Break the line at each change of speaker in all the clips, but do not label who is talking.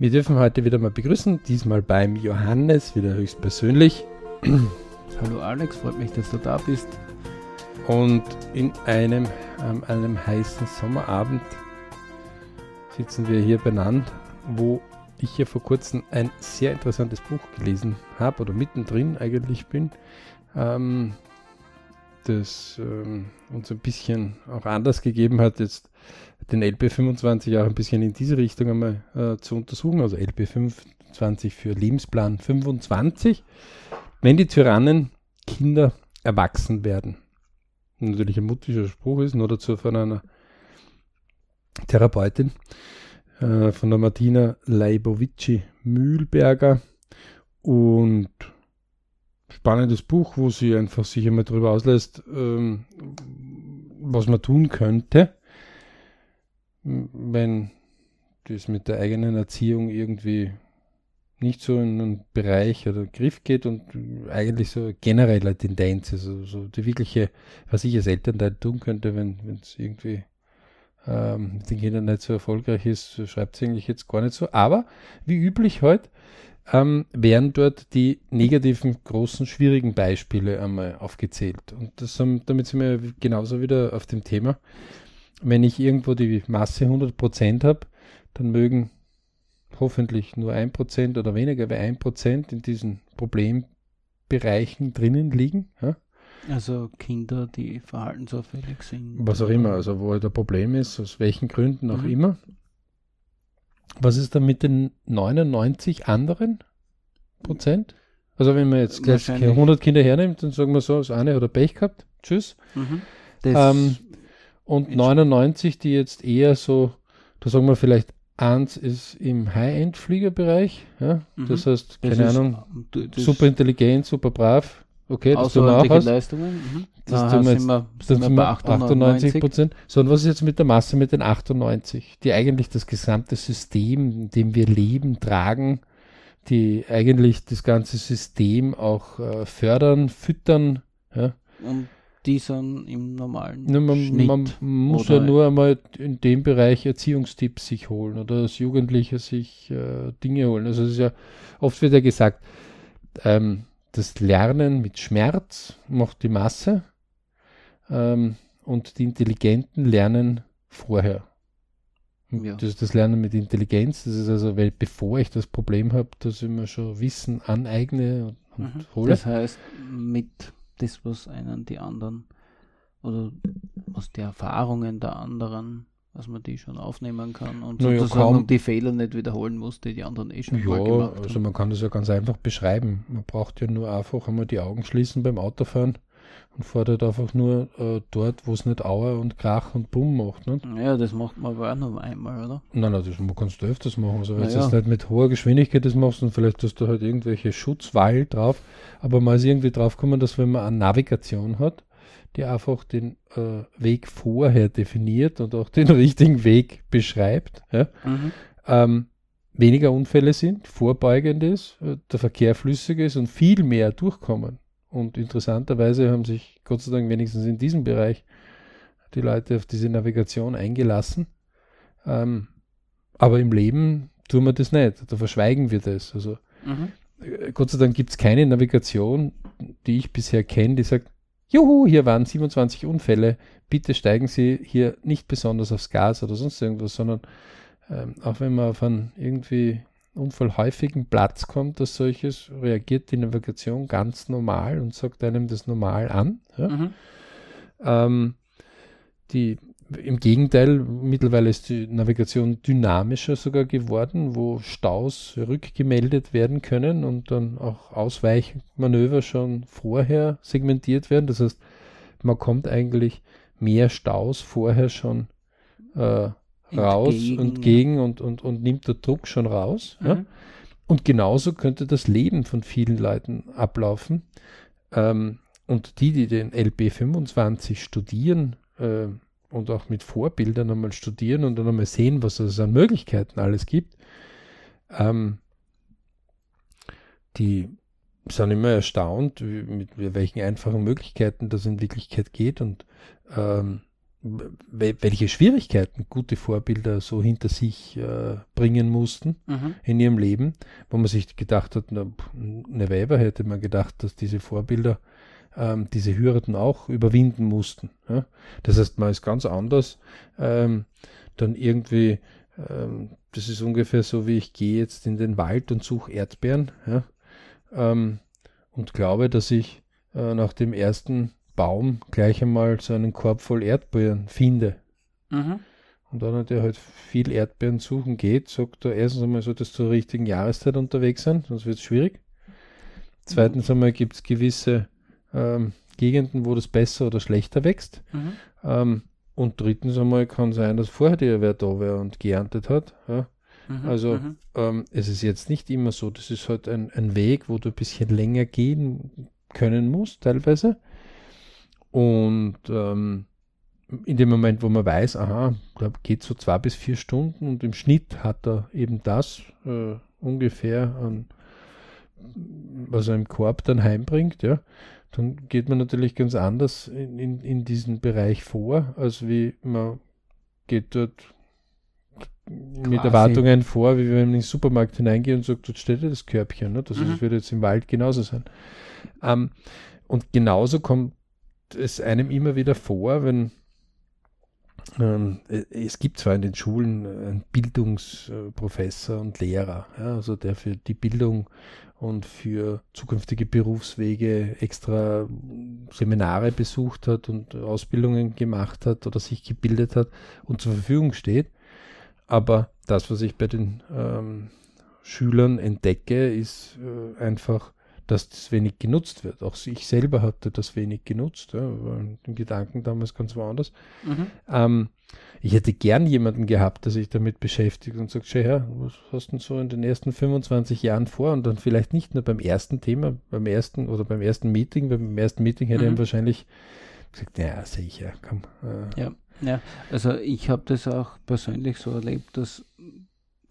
Wir dürfen heute wieder mal begrüßen, diesmal beim Johannes, wieder höchstpersönlich.
Hallo Alex, freut mich, dass du da bist.
Und in einem, ähm, einem heißen Sommerabend sitzen wir hier beieinander, wo ich ja vor kurzem ein sehr interessantes Buch gelesen habe oder mittendrin eigentlich bin, ähm, das ähm, uns ein bisschen auch anders gegeben hat, jetzt den LP25 auch ein bisschen in diese Richtung einmal äh, zu untersuchen, also LP25 für Lebensplan 25, wenn die Tyrannen Kinder erwachsen werden. Natürlich ein mutiger Spruch ist, nur dazu von einer Therapeutin, äh, von der Martina Leibovici Mühlberger und spannendes Buch, wo sie einfach sich einmal darüber auslässt, ähm, was man tun könnte, wenn das mit der eigenen Erziehung irgendwie nicht so in einen Bereich oder Griff geht und eigentlich so generelle Tendenz, also so die wirkliche, was ich als Elternteil tun könnte, wenn es irgendwie ähm, mit den Kindern nicht so erfolgreich ist, schreibt sie eigentlich jetzt gar nicht so. Aber wie üblich heute ähm, werden dort die negativen, großen, schwierigen Beispiele einmal aufgezählt. Und das, damit sind wir genauso wieder auf dem Thema. Wenn ich irgendwo die Masse 100% habe, dann mögen hoffentlich nur 1% oder weniger wie 1% in diesen Problembereichen drinnen liegen. Ja?
Also Kinder, die verhaltensauffällig sind.
Was auch immer, also wo halt ein Problem ist, aus welchen Gründen auch mhm. immer. Was ist dann mit den 99 anderen Prozent? Also wenn man jetzt gleich 100 Kinder hernimmt, dann sagen wir so, das eine hat er Pech gehabt, tschüss. Mhm. Ähm, und 99, die jetzt eher so, da sagen wir vielleicht, eins ist im High-End-Fliegerbereich, ja? Mhm. das heißt, keine das Ahnung, ist, super intelligent, super brav, okay,
das tun wir auch aus. Leistungen. Mhm.
Das Aha, tun wir jetzt, sind wir, sind wir bei 98 Prozent. So, und was ist jetzt mit der Masse mit den 98, die eigentlich das gesamte System, in dem wir leben, tragen, die eigentlich das ganze System auch äh, fördern, füttern. Ja?
Und die sind im normalen
ja, man, Schnitt, man muss ja nur einmal in dem Bereich Erziehungstipps sich holen oder als Jugendlicher sich äh, Dinge holen. Also es ist ja, oft wird ja gesagt, ähm, das Lernen mit Schmerz macht die Masse ähm, und die Intelligenten lernen vorher. Ja. Das ist das Lernen mit Intelligenz. Das ist also, weil bevor ich das Problem habe, dass ich mir schon Wissen aneigne und,
mhm. hole. Das heißt, mit das, was einen die anderen oder aus den Erfahrungen der anderen, dass man die schon aufnehmen kann und
naja, kaum,
die Fehler nicht wiederholen muss, die die anderen eh schon
ja, mal gemacht haben. Also man kann das ja ganz einfach beschreiben. Man braucht ja nur einfach einmal die Augen schließen beim Autofahren und fordert einfach nur äh, dort, wo es nicht Aua und Krach und Bumm macht. Nicht?
Ja, das macht man aber auch nur einmal, oder?
Nein, nein, das kannst du öfters machen. Also wenn naja. du nicht mit hoher Geschwindigkeit das machst und vielleicht hast du halt irgendwelche Schutzwall drauf, aber man ist irgendwie drauf gekommen, dass wenn man eine Navigation hat, die einfach den äh, Weg vorher definiert und auch den richtigen Weg beschreibt, ja, mhm. ähm, weniger Unfälle sind, vorbeugend ist, äh, der Verkehr flüssig ist und viel mehr durchkommen. Und interessanterweise haben sich Gott sei Dank wenigstens in diesem Bereich die Leute auf diese Navigation eingelassen. Ähm, aber im Leben tun wir das nicht. Da verschweigen wir das. Also mhm. Äh, Gott sei Dank gibt es keine Navigation, die ich bisher kenne, die sagt, Juhu, hier waren 27 Unfälle. Bitte steigen Sie hier nicht besonders aufs Gas oder sonst irgendwas, sondern ähm, auch wenn man auf einen irgendwie unfallhäufigen Platz kommt als solches, reagiert die Navigation ganz normal und sagt einem das normal an. Ja? Mhm. Ähm, die, Im Gegenteil, mittlerweile ist die Navigation dynamischer sogar geworden, wo Staus rückgemeldet werden können und dann auch Ausweichmanöver schon vorher segmentiert werden. Das heißt, man kommt eigentlich mehr Staus vorher schon äh, raus entgegen, und gegen und, und, und nimmt der Druck schon raus. Mhm. Ja? Und genauso könnte das Leben von vielen Leuten ablaufen. Ähm, und die, die den LB 25 studieren äh, und auch mit Vorbildern einmal studieren und dann einmal sehen, was es an Möglichkeiten alles gibt, ähm, die sind immer erstaunt, mit welchen einfachen Möglichkeiten das in Wirklichkeit geht und ähm, welche Schwierigkeiten gute Vorbilder so hinter sich äh, bringen mussten mhm. in ihrem Leben, wo man sich gedacht hat, na, eine Weber hätte man gedacht, dass diese Vorbilder ähm, diese Hürden auch überwinden mussten. Ja? Das heißt, man ist ganz anders ähm, dann irgendwie, ähm, das ist ungefähr so, wie ich gehe jetzt in den Wald und suche Erdbeeren ja? Ähm, und glaube, dass ich äh, nach dem ersten Baum gleich einmal so einen Korb voll Erdbeeren finde. Mhm. Und dann, der halt viel Erdbeeren suchen geht, sagt er erstens einmal, so, dass zur richtigen Jahreszeit unterwegs sein, sonst wird es schwierig. Zweitens mhm. einmal gibt es gewisse ähm, Gegenden, wo das besser oder schlechter wächst. Mhm. Ähm, und drittens einmal kann sein, dass vorher der wer da wäre und geerntet hat. Ja. Mhm, also mhm. ähm, es ist jetzt nicht immer so. Das ist halt ein, ein Weg, wo du ein bisschen länger gehen können musst, teilweise. Und ähm, in dem Moment, wo man weiß, aha, da geht so zwei bis vier Stunden und im Schnitt hat er eben das äh, ungefähr an, was er im Korb dann heimbringt, ja, dann geht man natürlich ganz anders in, in, in diesen Bereich vor, als wie man geht dort Quasi. mit Erwartungen vor, wie wenn man in den Supermarkt hineingeht und sagt, dort steht ja das Körbchen. Ne? Das, mhm. das wird jetzt im Wald genauso sein. Ähm, und genauso kommt es einem immer wieder vor, wenn es gibt zwar in den Schulen einen Bildungsprofessor und Lehrer, ja, also der für die Bildung und für zukünftige Berufswege extra Seminare besucht hat und Ausbildungen gemacht hat oder sich gebildet hat und zur Verfügung steht. Aber das, was ich bei den ähm, Schülern entdecke, ist äh, einfach dass das wenig genutzt wird. Auch ich selber hatte das wenig genutzt, ja, den Gedanken damals ganz woanders. Mhm. Ähm, ich hätte gern jemanden gehabt, der sich damit beschäftigt und sagt, schau her, was hast du denn so in den ersten 25 Jahren vor? Und dann vielleicht nicht nur beim ersten Thema, beim ersten oder beim ersten Meeting, weil beim ersten Meeting hätte mhm. er wahrscheinlich gesagt, naja, sicher, komm.
Äh. Ja, ja, also ich habe das auch persönlich so erlebt, dass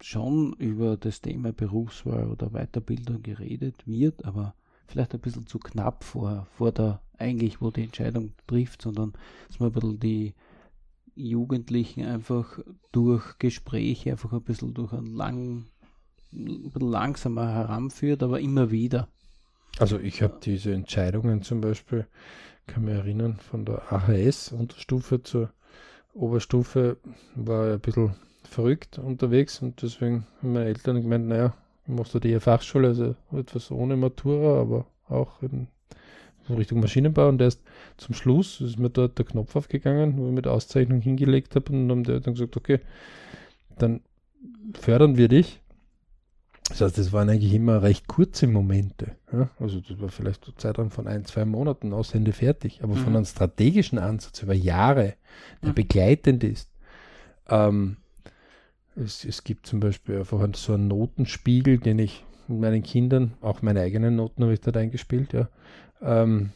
schon über das Thema Berufswahl oder Weiterbildung geredet wird, aber vielleicht ein bisschen zu knapp vor, vor der eigentlich, wo die Entscheidung trifft, sondern dass man ein bisschen die Jugendlichen einfach durch Gespräche einfach ein bisschen durch einen lang, ein bisschen langsamer heranführt, aber immer wieder.
Also ich habe diese Entscheidungen zum Beispiel, kann mich erinnern, von der AHS Unterstufe zur Oberstufe war ein bisschen verrückt unterwegs und deswegen haben meine Eltern gemeint, naja, machst du die Fachschule, also etwas ohne Matura, aber auch in Richtung Maschinenbau und erst zum Schluss ist mir dort der Knopf aufgegangen, wo ich mit Auszeichnung hingelegt habe und dann haben die Eltern gesagt, okay, dann fördern wir dich. Das heißt, das waren eigentlich immer recht kurze Momente. Ja? Also das war vielleicht so Zeitraum von ein, zwei Monaten, Aushände fertig. Aber mhm. von einem strategischen Ansatz über Jahre, der mhm. begleitend ist, ähm, es, es gibt zum Beispiel einfach so einen Notenspiegel, den ich mit meinen Kindern, auch meine eigenen Noten habe ich dort eingespielt, ja, ähm,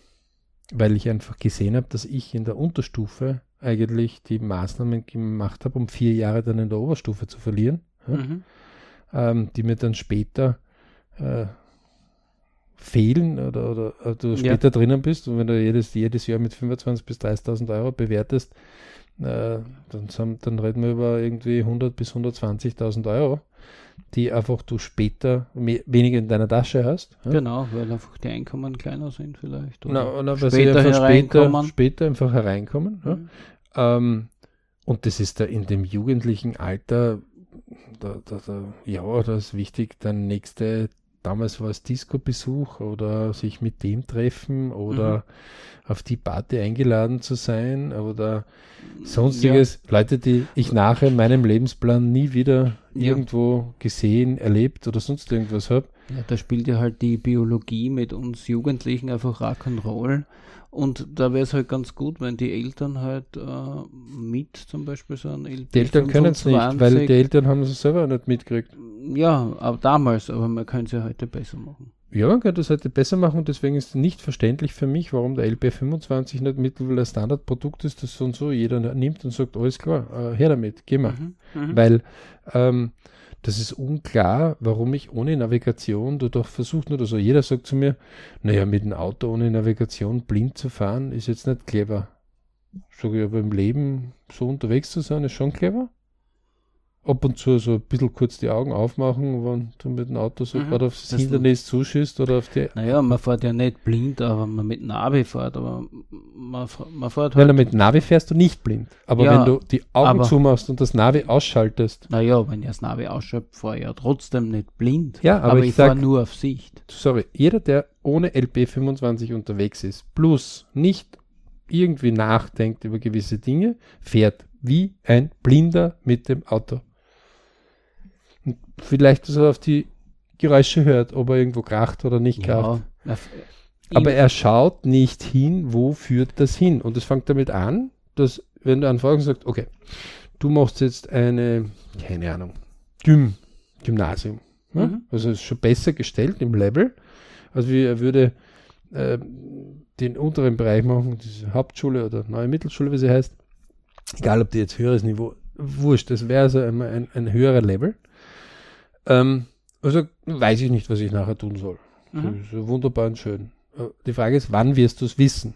weil ich einfach gesehen habe, dass ich in der Unterstufe eigentlich die Maßnahmen gemacht habe, um vier Jahre dann in der Oberstufe zu verlieren, ja, mhm. ähm, die mir dann später äh, fehlen oder, oder, oder du später ja. drinnen bist und wenn du jedes, jedes Jahr mit 25.000 bis 30.000 Euro bewertest, äh, dann, dann reden wir über irgendwie 100 bis 120.000 Euro, die einfach du später weniger in deiner Tasche hast.
Ja? Genau, weil einfach die Einkommen kleiner sind vielleicht.
Oder na, na, weil später sie einfach später, später einfach hereinkommen. Mhm. Ja? Ähm, und das ist da in dem jugendlichen Alter, da, da, da, ja, das ist wichtig, dein nächste damals war es Disco-Besuch oder sich mit dem treffen oder mhm. auf die Party eingeladen zu sein oder sonstiges. Ja. Leute, die ich nachher in meinem Lebensplan nie wieder ja. irgendwo gesehen, erlebt oder sonst irgendwas habe.
Ja, da spielt ja halt die Biologie mit uns Jugendlichen einfach Rock'n'Roll. Und da wäre es halt ganz gut, wenn die Eltern halt äh, mit zum Beispiel so ein
LP Die Eltern können es nicht, weil die Eltern haben es selber nicht mitgekriegt.
Ja, aber damals, aber man könnte es ja heute besser machen.
Ja, man könnte es heute besser machen und deswegen ist es nicht verständlich für mich, warum der LP25 nicht mittlerweile ein Standardprodukt ist, das so und so jeder nimmt und sagt, alles klar, äh, her damit, geh mal. Mhm, mhm. Weil ähm, das ist unklar, warum ich ohne Navigation da doch versucht oder so. Jeder sagt zu mir, naja, mit dem Auto ohne Navigation blind zu fahren, ist jetzt nicht clever. sage ich aber im Leben so unterwegs zu sein, ist schon clever ab und zu so ein bisschen kurz die Augen aufmachen, wenn du mit dem Auto so mhm. gerade aufs Hindernis zuschießt oder auf die.
Naja, man fährt ja nicht blind, aber man mit Navi fährt, aber man, man fährt
halt. Weil mit Navi fährst du nicht blind. Aber ja, wenn du die Augen aber, zumachst und das Navi ausschaltest.
Naja, wenn ich das Navi ausschalte, fahre ich ja trotzdem nicht blind.
Ja, aber, aber ich, ich fahre
nur auf Sicht.
Sorry, jeder, der ohne LP25 unterwegs ist, plus nicht irgendwie nachdenkt über gewisse Dinge, fährt wie ein Blinder mit dem Auto vielleicht so auf die Geräusche hört, ob er irgendwo kracht oder nicht kracht. Ja, Aber er schaut nicht hin, wo führt das hin. Und es fängt damit an, dass, wenn du anfragst und sagst, okay, du machst jetzt eine, keine Ahnung, Gym, Gymnasium. Ja? Mhm. Also ist schon besser gestellt im Level. Also wie er würde äh, den unteren Bereich machen, diese Hauptschule oder neue Mittelschule, wie sie heißt. Egal, ob die jetzt höheres Niveau, wurscht, das wäre also ein, ein, ein höherer Level. Ähm, also weiß ich nicht, was ich nachher tun soll. Mhm. So, wunderbar und schön. Äh, die Frage ist, wann wirst du es wissen?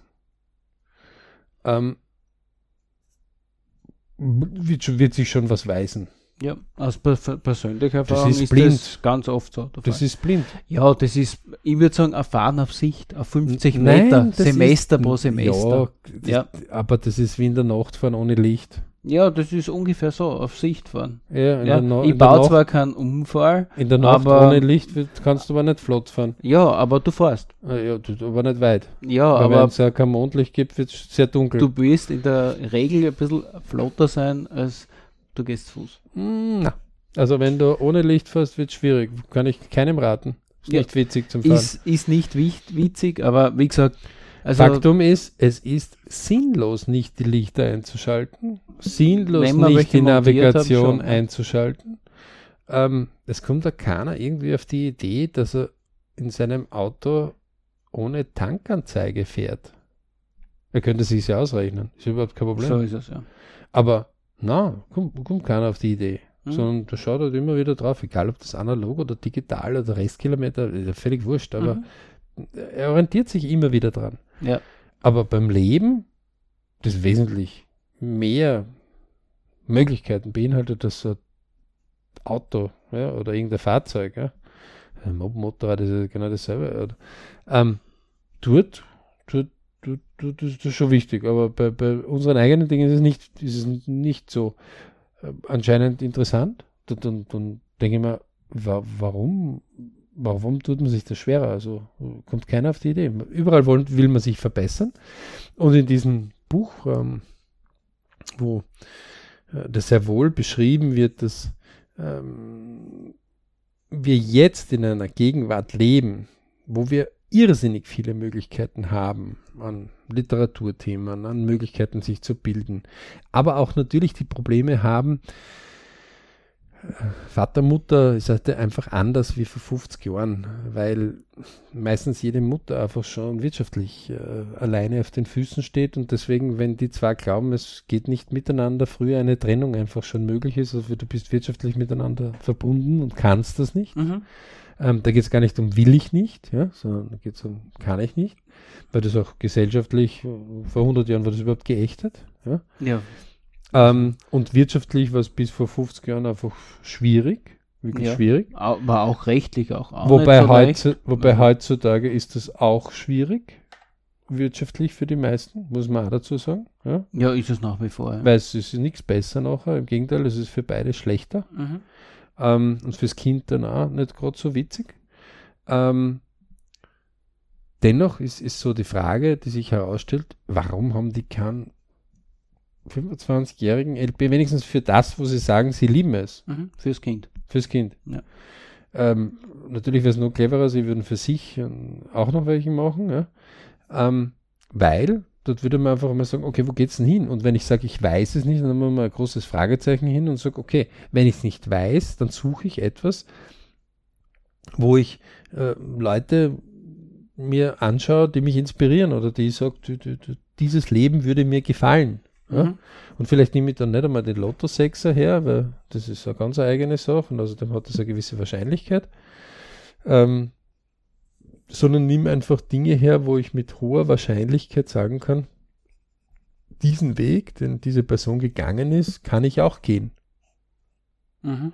Ähm, wird, wird, sich schon was weisen.
Ja, aus persönlicher
Erfahrung das ist, ist blind. das
ganz oft so.
Das ist blind.
Ja, das ist, ich würde sagen, erfahren auf Sicht, auf 50 Nein, Meter, Semester ist, pro Semester.
Ja, das, ja, aber das ist wie in der Nacht fahren ohne Licht.
Ja, das ist ungefähr so, auf Sicht fahren.
Ja,
ja no ich baue zwar keinen Unfall.
In der Nacht aber, ohne Licht kannst du aber nicht flott fahren.
Ja, aber du fährst.
Ah, ja, du, aber nicht weit.
Ja, Weil aber. Wenn
es ja kein Mondlicht gibt, wird es sehr dunkel.
Du wirst in der Regel ein bisschen flotter sein, als du gehst zu Fuß.
Hm, na. Also, wenn du ohne Licht fährst, wird es schwierig. Kann ich keinem raten. Ist ja, nicht witzig zum Fahren.
Ist, ist nicht witzig, aber wie gesagt,
also Faktum ist, es ist sinnlos, nicht die Lichter einzuschalten, sinnlos nicht die Navigation haben, einzuschalten. Ähm, es kommt da keiner irgendwie auf die Idee, dass er in seinem Auto ohne Tankanzeige fährt. Er könnte sich ja ausrechnen. Ist überhaupt kein Problem.
So ist es, ja.
Aber na, kommt, kommt keiner auf die Idee. Mhm. Sondern da schaut halt immer wieder drauf, egal ob das analog oder digital oder Restkilometer, ist völlig wurscht, aber mhm. er orientiert sich immer wieder dran.
Ja.
Aber beim Leben, das wesentlich mehr Möglichkeiten beinhaltet, dass ein Auto ja, oder irgendein Fahrzeug, ja, ein Motorrad ist ja genau dasselbe, ähm, tut, tut, tut, tut, das ist schon wichtig, aber bei, bei unseren eigenen Dingen ist es nicht, ist es nicht so äh, anscheinend interessant. Dann, dann denke ich mir, wa warum warum tut man sich das schwerer? Also kommt keiner auf die Idee. Überall wollen, will man sich verbessern. Und in diesem Buch, ähm, wo äh, das sehr wohl beschrieben wird, dass ähm, wir jetzt in einer Gegenwart leben, wo wir irrsinnig viele Möglichkeiten haben an Literaturthemen, an Möglichkeiten sich zu bilden, aber auch natürlich die Probleme haben, Vater, Mutter ist halt einfach anders wie vor 50 Jahren, weil meistens jede Mutter einfach schon wirtschaftlich äh, alleine auf den Füßen steht und deswegen, wenn die zwei glauben, es geht nicht miteinander, früher eine Trennung einfach schon möglich ist, also du bist wirtschaftlich miteinander verbunden und kannst das nicht. Mhm. Ähm, da geht es gar nicht um will ich nicht, ja, sondern da geht es um kann ich nicht, weil das auch gesellschaftlich vor 100 Jahren war das überhaupt geächtet. Ja.
ja.
Ähm, und wirtschaftlich war es bis vor 50 Jahren einfach schwierig, wirklich ja, schwierig.
War auch rechtlich auch,
auch wobei, so heutzu, wobei heutzutage ist das auch schwierig, wirtschaftlich für die meisten, muss man auch dazu sagen. Ja,
ja ist es nach wie vor. Ja.
Weil es ist nichts besser nachher, im Gegenteil, es ist für beide schlechter. Mhm. Ähm, und fürs Kind dann auch nicht gerade so witzig. Ähm, dennoch ist, ist so die Frage, die sich herausstellt, warum haben die keinen 25-jährigen LP, wenigstens für das, wo sie sagen, sie lieben es.
Mhm, fürs Kind.
Fürs Kind.
Ja.
Ähm, natürlich wäre es noch cleverer, sie würden für sich auch noch welche machen, ja? ähm, weil dort würde man einfach mal sagen, okay, wo geht's denn hin? Und wenn ich sage, ich weiß es nicht, dann haben wir mal ein großes Fragezeichen hin und sage, okay, wenn ich es nicht weiß, dann suche ich etwas, wo ich äh, Leute mir anschaue, die mich inspirieren oder die sagen, dieses Leben würde mir gefallen. Ja? Mhm. Und vielleicht nehme ich dann nicht einmal den Lotto-Sechser her, weil das ist eine ganz eigene Sache und außerdem hat das eine gewisse Wahrscheinlichkeit. Ähm, sondern nimm einfach Dinge her, wo ich mit hoher Wahrscheinlichkeit sagen kann, diesen Weg, den diese Person gegangen ist, kann ich auch gehen.
Mhm.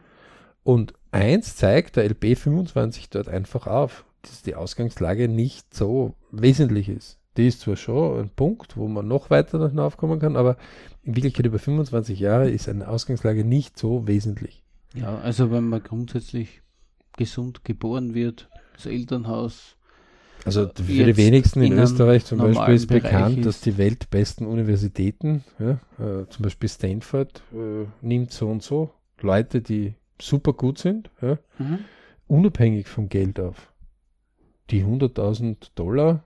Und eins zeigt der LB 25 dort einfach auf, dass die Ausgangslage nicht so wesentlich ist. Die ist zwar schon ein Punkt, wo man noch weiter hinaufkommen kann, aber in Wirklichkeit über 25 Jahre ist eine Ausgangslage nicht so wesentlich.
Ja, also wenn man grundsätzlich gesund geboren wird, das Elternhaus.
Also für die wenigsten in, in Österreich zum Beispiel ist bekannt, ist. dass die weltbesten Universitäten, ja, äh, zum Beispiel Stanford, äh, nimmt so und so Leute, die super gut sind, ja, mhm. unabhängig vom Geld auf. Die 100.000 Dollar,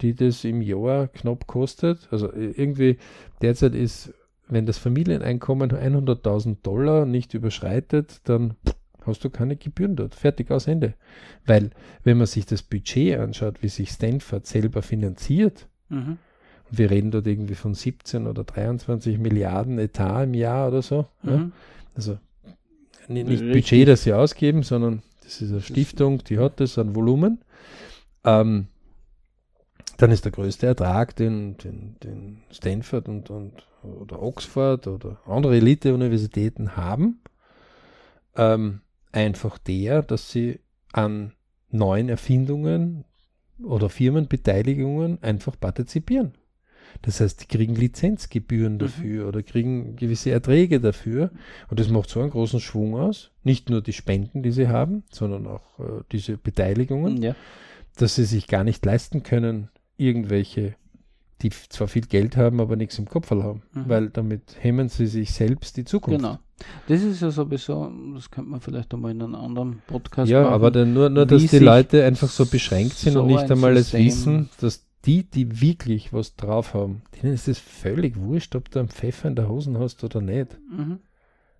die das im Jahr knapp kostet, also irgendwie derzeit ist, wenn das Familieneinkommen 100.000 Dollar nicht überschreitet, dann hast du keine Gebühren dort. Fertig aus Ende. Weil, wenn man sich das Budget anschaut, wie sich Stanford selber finanziert, mhm. und wir reden dort irgendwie von 17 oder 23 Milliarden Etat im Jahr oder so, mhm. ja, also nicht Richtig. Budget, das sie ausgeben, sondern das ist eine Stiftung, die hat das an Volumen. Ähm, dann ist der größte Ertrag, den, den, den Stanford und, und, oder Oxford oder andere Elite-Universitäten haben, ähm, einfach der, dass sie an neuen Erfindungen oder Firmenbeteiligungen einfach partizipieren. Das heißt, die kriegen Lizenzgebühren mhm. dafür mhm. oder kriegen gewisse Erträge dafür. Und das macht so einen großen Schwung aus. Nicht nur die Spenden, die sie haben, sondern auch äh, diese Beteiligungen, ja. dass sie sich gar nicht leisten können, irgendwelche, die zwar viel Geld haben, aber nichts im Kopf haben. Mhm. Weil damit hemmen sie sich selbst die Zukunft. Genau.
Das ist ja sowieso, das könnte man vielleicht einmal in einem anderen Podcast
ja, machen. Ja, aber dann nur, nur dass die Leute einfach so beschränkt sind so und nicht einmal es wissen, dass die, die wirklich was drauf haben, denen ist es völlig wurscht, ob du einen Pfeffer in der Hosen hast oder nicht. Mhm.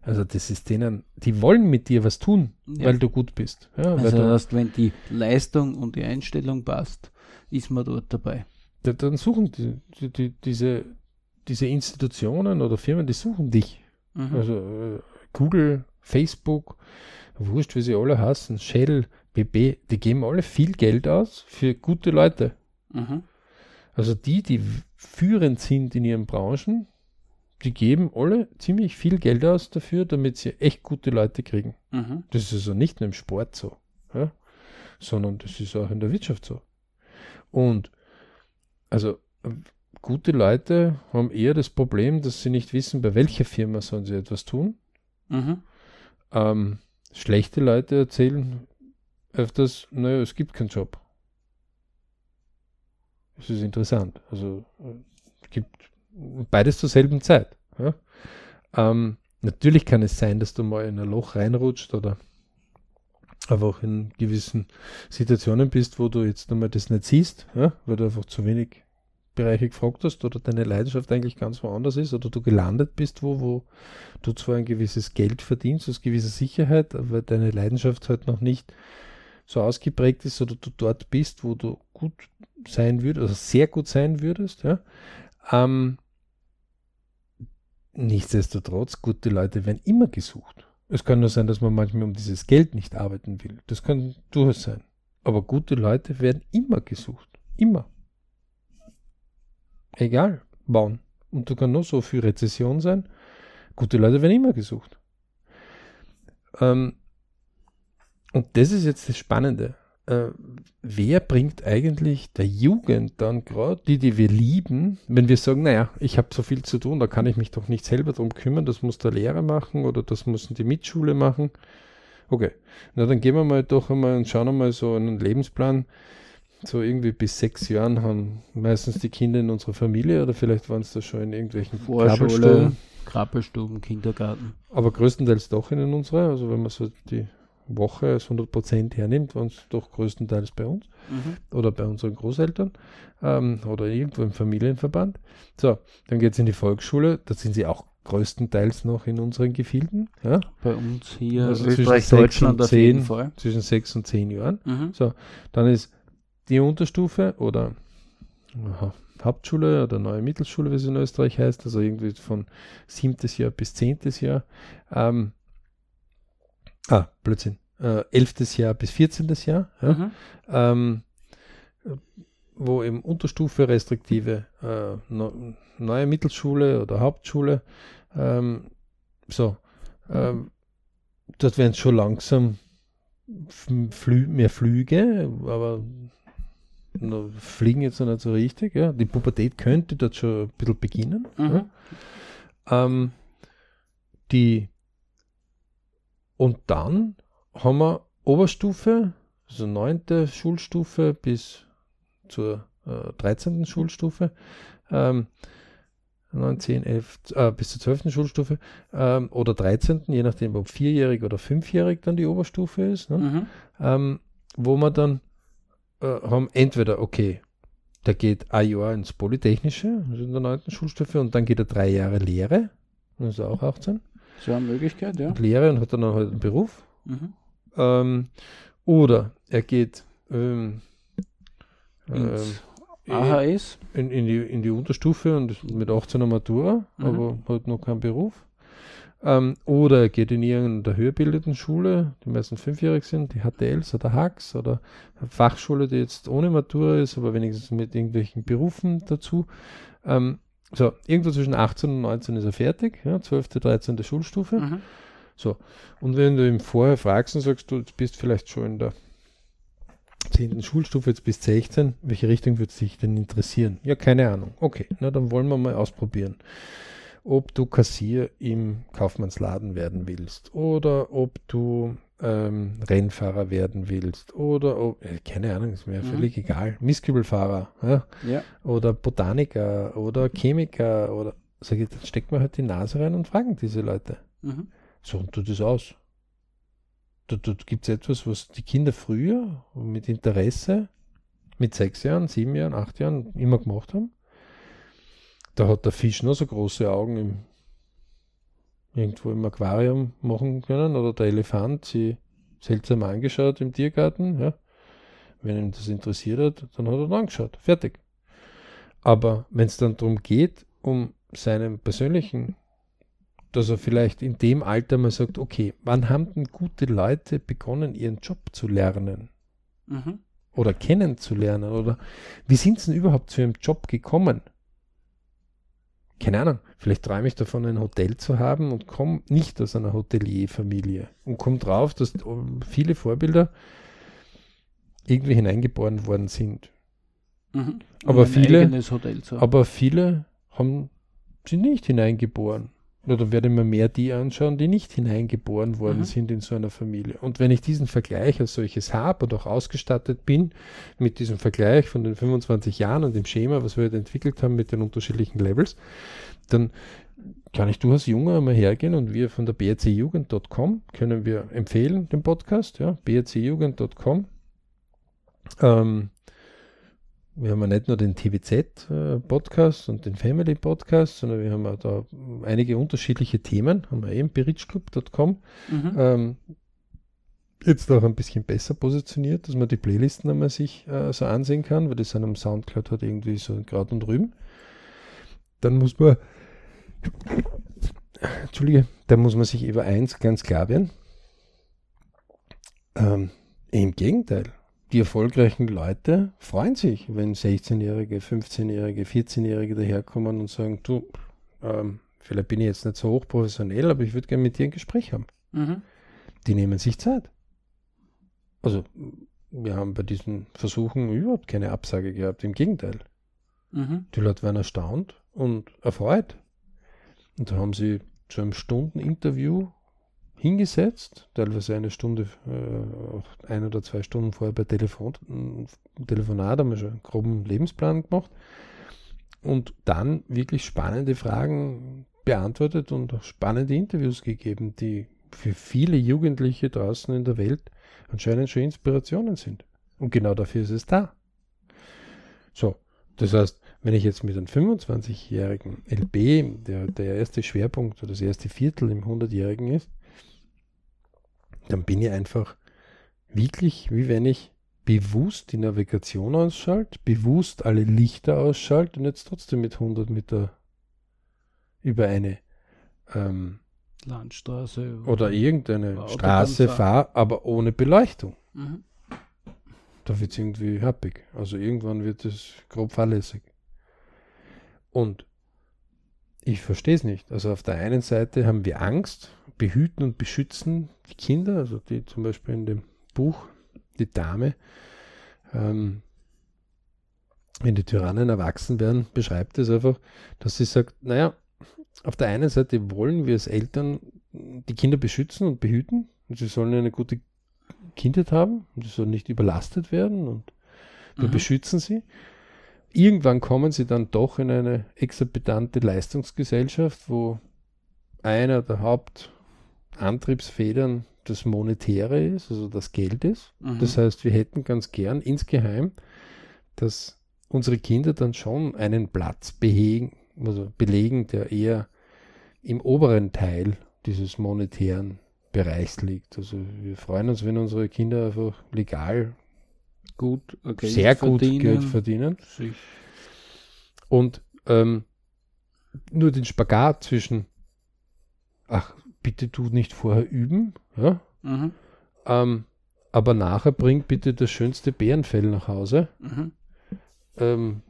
Also das ist denen, die wollen mit dir was tun, ja. weil du gut bist.
Ja, also du, heißt, wenn die Leistung und die Einstellung passt, ist man dort dabei.
Da, dann suchen die, die, die, diese, diese Institutionen oder Firmen, die suchen dich. Mhm. Also äh, Google, Facebook, wurscht, wie sie alle hassen, Shell, BB, die geben alle viel Geld aus für gute Leute. Mhm. Also die, die führend sind in ihren Branchen, die geben alle ziemlich viel Geld aus dafür, damit sie echt gute Leute kriegen. Mhm. Das ist also nicht nur im Sport so, ja? sondern das ist auch in der Wirtschaft so. Und also gute Leute haben eher das Problem, dass sie nicht wissen, bei welcher Firma sollen sie etwas tun. Mhm. Ähm, schlechte Leute erzählen öfters, naja, es gibt keinen Job. Das ist interessant. Also es gibt beides zur selben Zeit. Ja? Ähm, natürlich kann es sein, dass du mal in ein Loch reinrutscht oder einfach in gewissen Situationen bist, wo du jetzt einmal das nicht siehst, ja? weil du einfach zu wenig Bereiche gefragt hast oder deine Leidenschaft eigentlich ganz woanders ist oder du gelandet bist, wo, wo du zwar ein gewisses Geld verdienst, aus gewisser Sicherheit, aber deine Leidenschaft halt noch nicht so ausgeprägt ist oder du dort bist, wo du gut sein würdest, also sehr gut sein würdest, ja. Ähm, nichtsdestotrotz, gute Leute werden immer gesucht. Es kann nur sein, dass man manchmal um dieses Geld nicht arbeiten will. Das kann durchaus sein. Aber gute Leute werden immer gesucht. Immer. Egal, bauen. Und du kannst nur so für Rezession sein. Gute Leute werden immer gesucht. Ähm, und das ist jetzt das Spannende. Äh, wer bringt eigentlich der Jugend dann gerade, die, die wir lieben, wenn wir sagen, naja, ich habe so viel zu tun, da kann ich mich doch nicht selber drum kümmern, das muss der Lehrer machen oder das müssen die Mitschule machen. Okay, na dann gehen wir mal doch einmal und schauen einmal so einen Lebensplan. So irgendwie bis sechs Jahren haben meistens die Kinder in unserer Familie oder vielleicht waren es da schon in irgendwelchen
Vorschule, Krabbelstuben, Kindergarten.
Aber größtenteils doch in unserer, also wenn man so die Woche als 100 Prozent hernimmt, waren es doch größtenteils bei uns mhm. oder bei unseren Großeltern ähm, oder irgendwo im Familienverband. So, dann geht es in die Volksschule, da sind sie auch größtenteils noch in unseren Gefilden. Ja?
Bei uns hier also Österreich, Deutschland
auf jeden Fall. Zwischen sechs und zehn Jahren. Mhm. So, dann ist die Unterstufe oder aha, Hauptschule oder neue Mittelschule, wie es in Österreich heißt, also irgendwie von siebtes Jahr bis zehntes Jahr. Ähm, ah, Blödsinn äh, 11. Jahr bis 14. Jahr. Ja? Mhm. Ähm, wo eben Unterstufe restriktive äh, neue Mittelschule oder Hauptschule, ähm, so, ähm, dort werden schon langsam Flü mehr Flüge, aber fliegen jetzt noch nicht so richtig. Ja. Die Pubertät könnte dort schon ein bisschen beginnen. Mhm. Ja. Ähm, die und dann haben wir Oberstufe, also neunte Schulstufe bis zur äh, 13. Schulstufe, ähm, 9, 10, 11, äh, bis zur 12. Schulstufe ähm, oder 13., je nachdem, ob vierjährig oder fünfjährig dann die Oberstufe ist, ne? mhm. ähm, wo man dann äh, haben entweder, okay, der geht ein Jahr ins Polytechnische, also in der 9. Schulstufe, und dann geht er drei Jahre Lehre, das ist auch 18.
So eine Möglichkeit, ja.
Und Lehre und hat dann halt einen Beruf. Mhm. Ähm, oder er geht ähm,
ins ähm, AHS?
In, in, die, in die Unterstufe und mit 18er Matura, mhm. aber hat noch keinen Beruf. Ähm, oder er geht in irgendeiner höherbildeten Schule, die meistens fünfjährig sind, die HTLs oder HACs oder Fachschule, die jetzt ohne Matura ist, aber wenigstens mit irgendwelchen Berufen dazu. Ähm, so, irgendwo zwischen 18 und 19 ist er fertig, ja, 12., 13. Schulstufe. Mhm. So, und wenn du ihm vorher fragst und sagst, du jetzt bist vielleicht schon in der 10. Schulstufe, jetzt bis 16, welche Richtung würde dich denn interessieren? Ja, keine Ahnung. Okay, na dann wollen wir mal ausprobieren. Ob du Kassier im Kaufmannsladen werden willst oder ob du ähm, Rennfahrer werden willst oder ob, äh, keine Ahnung, ist mir mhm. völlig egal, Mistkübelfahrer ja? ja? oder Botaniker oder Chemiker oder sag ich, dann steckt man halt die Nase rein und fragen diese Leute. Mhm. So und tut es aus. Gibt es etwas, was die Kinder früher mit Interesse, mit sechs Jahren, sieben Jahren, acht Jahren immer gemacht haben. Da hat der Fisch nur so große Augen im, irgendwo im Aquarium machen können oder der Elefant sie seltsam angeschaut im Tiergarten. Ja. Wenn ihn das interessiert hat, dann hat er dann angeschaut. Fertig. Aber wenn es dann darum geht, um seinen persönlichen dass er vielleicht in dem Alter mal sagt, okay, wann haben denn gute Leute begonnen, ihren Job zu lernen? Mhm. Oder kennenzulernen? Oder wie sind sie denn überhaupt zu ihrem Job gekommen? Keine Ahnung, vielleicht träume ich davon, ein Hotel zu haben und komme nicht aus einer Hotelierfamilie und komme drauf, dass viele Vorbilder irgendwie hineingeboren worden sind. Mhm. Aber, viele, aber viele haben sie nicht hineingeboren oder werde mir mehr die anschauen, die nicht hineingeboren worden mhm. sind in so einer Familie. Und wenn ich diesen Vergleich als solches habe und auch ausgestattet bin mit diesem Vergleich von den 25 Jahren und dem Schema, was wir heute entwickelt haben mit den unterschiedlichen Levels, dann kann ich du als Junger mal hergehen und wir von der brcjugend.com können wir empfehlen, den Podcast, ja, brcjugend.com. Ähm, wir haben ja nicht nur den TVZ-Podcast und den Family-Podcast, sondern wir haben auch da einige unterschiedliche Themen. Haben wir eben berichtclub.com. Mhm. Ähm, jetzt auch ein bisschen besser positioniert, dass man die Playlisten einmal sich äh, so ansehen kann, weil das an einem Soundcloud hat irgendwie so gerade und drüben. Dann muss man, Entschuldige, da muss man sich über eins ganz klar werden. Ähm, Im Gegenteil, die erfolgreichen Leute freuen sich, wenn 16-Jährige, 15-Jährige, 14-Jährige daherkommen und sagen, du, ähm, vielleicht bin ich jetzt nicht so hochprofessionell, aber ich würde gerne mit dir ein Gespräch haben. Mhm. Die nehmen sich Zeit. Also, wir haben bei diesen Versuchen überhaupt keine Absage gehabt, im Gegenteil. Mhm. Die Leute waren erstaunt und erfreut. Und da haben sie zu einem Stunden-Interview hingesetzt, teilweise eine Stunde, äh, ein oder zwei Stunden vorher bei Telefon, Telefonat haben wir schon einen groben Lebensplan gemacht und dann wirklich spannende Fragen beantwortet und auch spannende Interviews gegeben, die für viele Jugendliche draußen in der Welt anscheinend schon Inspirationen sind. Und genau dafür ist es da. So, das heißt, wenn ich jetzt mit einem 25-jährigen LB, der der erste Schwerpunkt oder das erste Viertel im 100-jährigen ist, dann bin ich einfach wirklich, wie wenn ich bewusst die Navigation ausschalte, bewusst alle Lichter ausschalte und jetzt trotzdem mit 100 Meter über eine ähm,
Landstraße
oder irgendeine Straße fahre, aber ohne Beleuchtung. Mhm. Da wird es irgendwie happig. Also irgendwann wird es grob fahrlässig. Und ich verstehe es nicht. Also auf der einen Seite haben wir Angst, behüten und beschützen die Kinder, also die zum Beispiel in dem Buch, die Dame, ähm, wenn die Tyrannen erwachsen werden, beschreibt es einfach, dass sie sagt, naja, auf der einen Seite wollen wir als Eltern die Kinder beschützen und behüten und sie sollen eine gute Kindheit haben und sie sollen nicht überlastet werden und wir mhm. beschützen sie. Irgendwann kommen sie dann doch in eine exorbitante Leistungsgesellschaft, wo einer der Hauptantriebsfedern das Monetäre ist, also das Geld ist. Mhm. Das heißt, wir hätten ganz gern insgeheim, dass unsere Kinder dann schon einen Platz behegen, also belegen, der eher im oberen Teil dieses monetären Bereichs liegt. Also wir freuen uns, wenn unsere Kinder einfach legal gut, Geld sehr gut verdienen. Geld verdienen. Sich. Und ähm, nur den Spagat zwischen, ach, bitte du nicht vorher üben, ja? Mhm. Ähm, aber nachher bringt bitte das schönste Bärenfell nach Hause. Mhm. Ähm,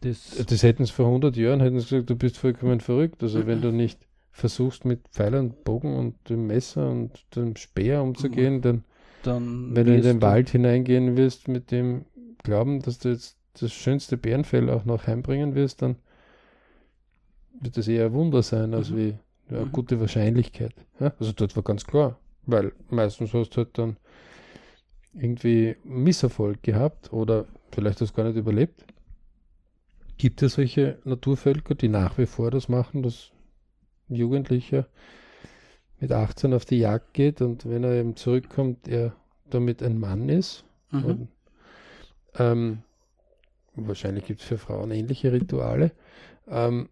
das, das hätten sie vor 100 Jahren hätten sie gesagt, du bist vollkommen verrückt. Also wenn du nicht versuchst mit Pfeil und Bogen und dem Messer und dem Speer umzugehen, dann, dann wenn du in den Wald hineingehen wirst mit dem Glauben, dass du jetzt das schönste Bärenfell auch noch heimbringen wirst, dann wird das eher ein Wunder sein, als mhm. wie eine mhm. gute Wahrscheinlichkeit. Ja? Also dort war ganz klar, weil meistens hast du halt dann irgendwie Misserfolg gehabt oder vielleicht hast du gar nicht überlebt. Gibt es solche Naturvölker, die nach wie vor das machen, dass ein Jugendlicher mit 18 auf die Jagd geht und wenn er eben zurückkommt, er damit ein Mann ist? Mhm. Und, ähm, wahrscheinlich gibt es für Frauen ähnliche Rituale, ähm,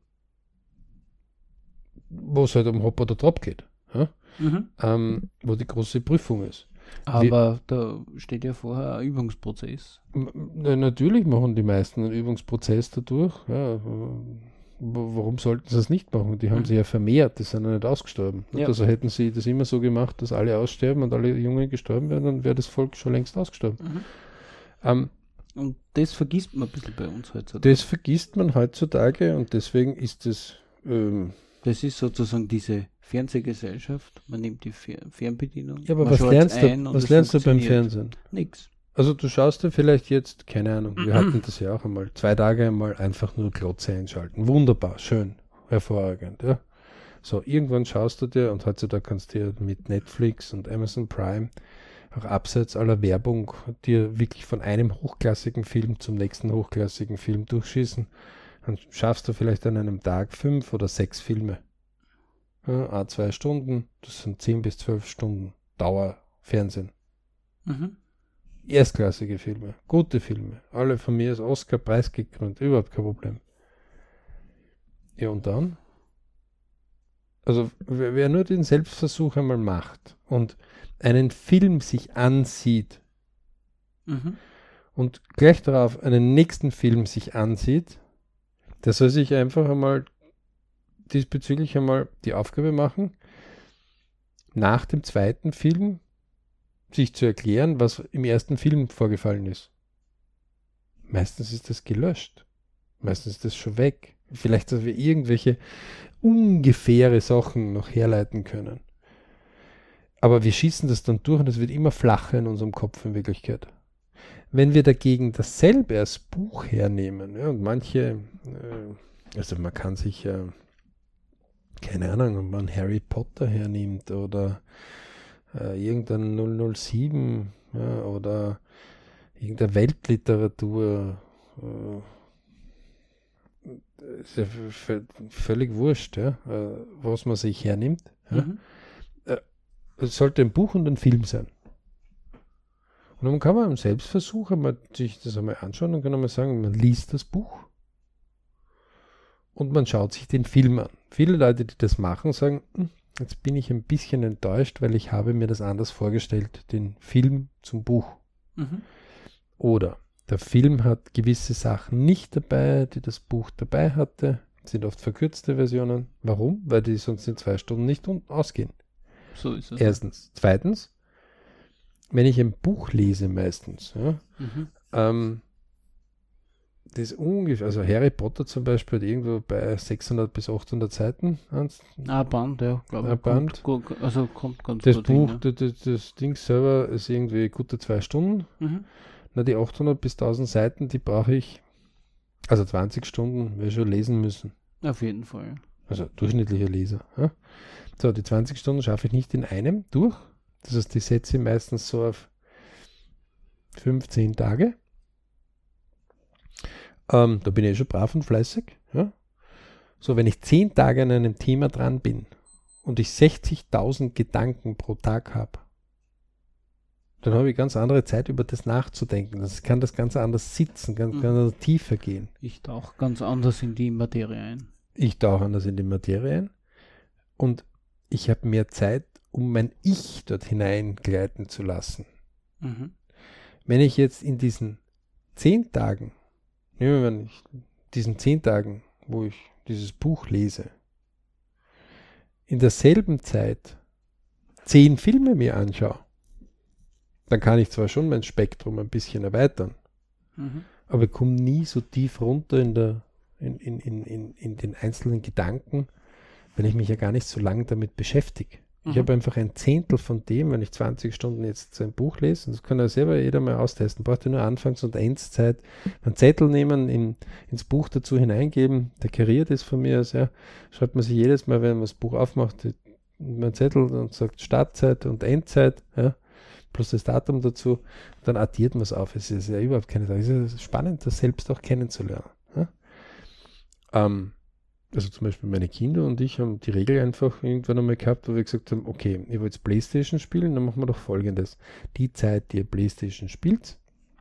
wo es halt um Hop oder Drop geht. Ja? Mhm. Ähm, wo die große Prüfung ist.
Aber Wie, da steht ja vorher ein Übungsprozess.
Natürlich machen die meisten einen Übungsprozess dadurch. Ja, warum sollten sie das nicht machen? Die haben mhm. sie ja vermehrt, die sind ja nicht ausgestorben. Ja. Also hätten sie das immer so gemacht, dass alle aussterben und alle Jungen gestorben wären, dann wäre das Volk schon längst ausgestorben. Mhm.
Ähm, und das vergisst man ein bisschen bei uns heutzutage.
Das vergisst man heutzutage und deswegen ist es. Ähm,
das ist sozusagen diese Fernsehgesellschaft. Man nimmt die Fernbedienung.
Ja, aber was lernst, du, was lernst du beim Fernsehen?
Nix.
Also du schaust dir vielleicht jetzt, keine Ahnung, wir hatten das ja auch einmal, zwei Tage einmal einfach nur Klotze einschalten. Wunderbar, schön, hervorragend, ja. So, irgendwann schaust du dir und heutzutage kannst du dir mit Netflix und Amazon Prime auch abseits aller Werbung dir wirklich von einem hochklassigen Film zum nächsten hochklassigen Film durchschießen. Dann schaffst du vielleicht an einem Tag fünf oder sechs Filme. Ja, a zwei Stunden, das sind zehn bis zwölf Stunden Dauer Fernsehen. Mhm. Erstklassige Filme, gute Filme, alle von mir als Oscar preisgekrönt, überhaupt kein Problem. Ja, und dann? Also, wer, wer nur den Selbstversuch einmal macht und einen Film sich ansieht mhm. und gleich darauf einen nächsten Film sich ansieht, der soll sich einfach einmal diesbezüglich einmal die Aufgabe machen, nach dem zweiten Film sich zu erklären, was im ersten Film vorgefallen ist. Meistens ist das gelöscht. Meistens ist das schon weg. Vielleicht, dass wir irgendwelche ungefähre Sachen noch herleiten können. Aber wir schießen das dann durch und es wird immer flacher in unserem Kopf in Wirklichkeit. Wenn wir dagegen dasselbe als Buch hernehmen, ja, und manche, äh, also man kann sich, äh, keine Ahnung, ob man Harry Potter hernimmt oder äh, irgendein 007 ja, oder irgendeine Weltliteratur, äh, ist ja völlig wurscht, ja, äh, was man sich hernimmt. Ja. Mhm es sollte ein Buch und ein Film sein. Und dann kann man im Selbstversuch einmal sich das einmal anschauen und kann einmal sagen, man liest das Buch und man schaut sich den Film an. Viele Leute, die das machen, sagen, hm, jetzt bin ich ein bisschen enttäuscht, weil ich habe mir das anders vorgestellt, den Film zum Buch. Mhm. Oder der Film hat gewisse Sachen nicht dabei, die das Buch dabei hatte. Sind oft verkürzte Versionen. Warum? Weil die sonst in zwei Stunden nicht ausgehen. So ist es. Erstens. Zweitens, wenn ich ein Buch lese meistens, ja, mhm. ähm, das ungefähr, also Harry Potter zum Beispiel hat irgendwo bei 600 bis 800 Seiten.
Ah, Band, ja, glaube
ich. Band.
Kommt, also kommt ganz
Das Buch, hin, ja. das, das, Ding selber ist irgendwie gute zwei Stunden. Mhm. Na, die 800 bis 1000 Seiten, die brauche ich, also 20 Stunden, wir schon lesen müssen.
Auf jeden Fall.
Also durchschnittlicher Leser. Ja? So, die 20 Stunden schaffe ich nicht in einem durch. Das heißt, die setze ich meistens so auf 15 Tage. Ähm, da bin ich schon brav und fleißig. Ja? So, wenn ich 10 Tage an einem Thema dran bin und ich 60.000 Gedanken pro Tag habe, dann habe ich ganz andere Zeit, über das nachzudenken. Das kann das ganz anders sitzen, ganz, mhm. ganz tiefer gehen.
Ich tauche ganz anders in die Materie ein.
Ich tauche anders in die Materie ein. Und ich habe mehr Zeit, um mein Ich dort hineingleiten zu lassen. Mhm. Wenn ich jetzt in diesen zehn Tagen, wir mal nicht, diesen zehn Tagen, wo ich dieses Buch lese, in derselben Zeit zehn Filme mir anschaue, dann kann ich zwar schon mein Spektrum ein bisschen erweitern, mhm. aber ich komme nie so tief runter in, der, in, in, in, in, den einzelnen Gedanken, wenn ich mich ja gar nicht so lange damit beschäftige. Mhm. Ich habe einfach ein Zehntel von dem, wenn ich 20 Stunden jetzt ein Buch lese, und das kann ja selber jeder mal austesten, braucht ihr nur Anfangs- und Endzeit einen Zettel nehmen, in, ins Buch dazu hineingeben, der kariert ist von mir aus, ja, schreibt man sich jedes Mal, wenn man das Buch aufmacht, mein Zettel und sagt Startzeit und Endzeit, ja, plus das Datum dazu, dann addiert man es auf. Es ist ja überhaupt keine Sache. Es ist spannend, das selbst auch kennenzulernen. Ja? Ähm, also zum Beispiel meine Kinder und ich haben die Regel einfach irgendwann einmal gehabt, wo wir gesagt haben, okay, ihr wollt Playstation spielen, dann machen wir doch folgendes. Die Zeit, die ihr Playstation spielt,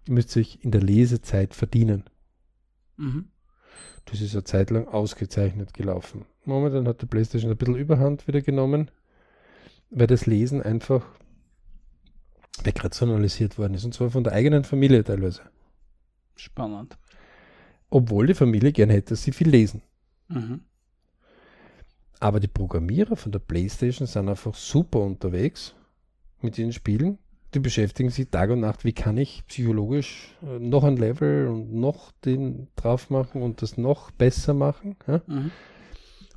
müsst ihr euch in der Lesezeit verdienen. Mhm. Das ist eine Zeit lang ausgezeichnet gelaufen. Momentan hat die Playstation ein bisschen Überhand wieder genommen, weil das Lesen einfach wegrationalisiert worden ist. Und zwar von der eigenen Familie teilweise.
Spannend.
Obwohl die Familie gern hätte, dass sie viel lesen. Mhm. Aber die Programmierer von der PlayStation sind einfach super unterwegs mit den Spielen. Die beschäftigen sich Tag und Nacht, wie kann ich psychologisch äh, noch ein Level und noch den drauf machen und das noch besser machen. Ja? Mhm.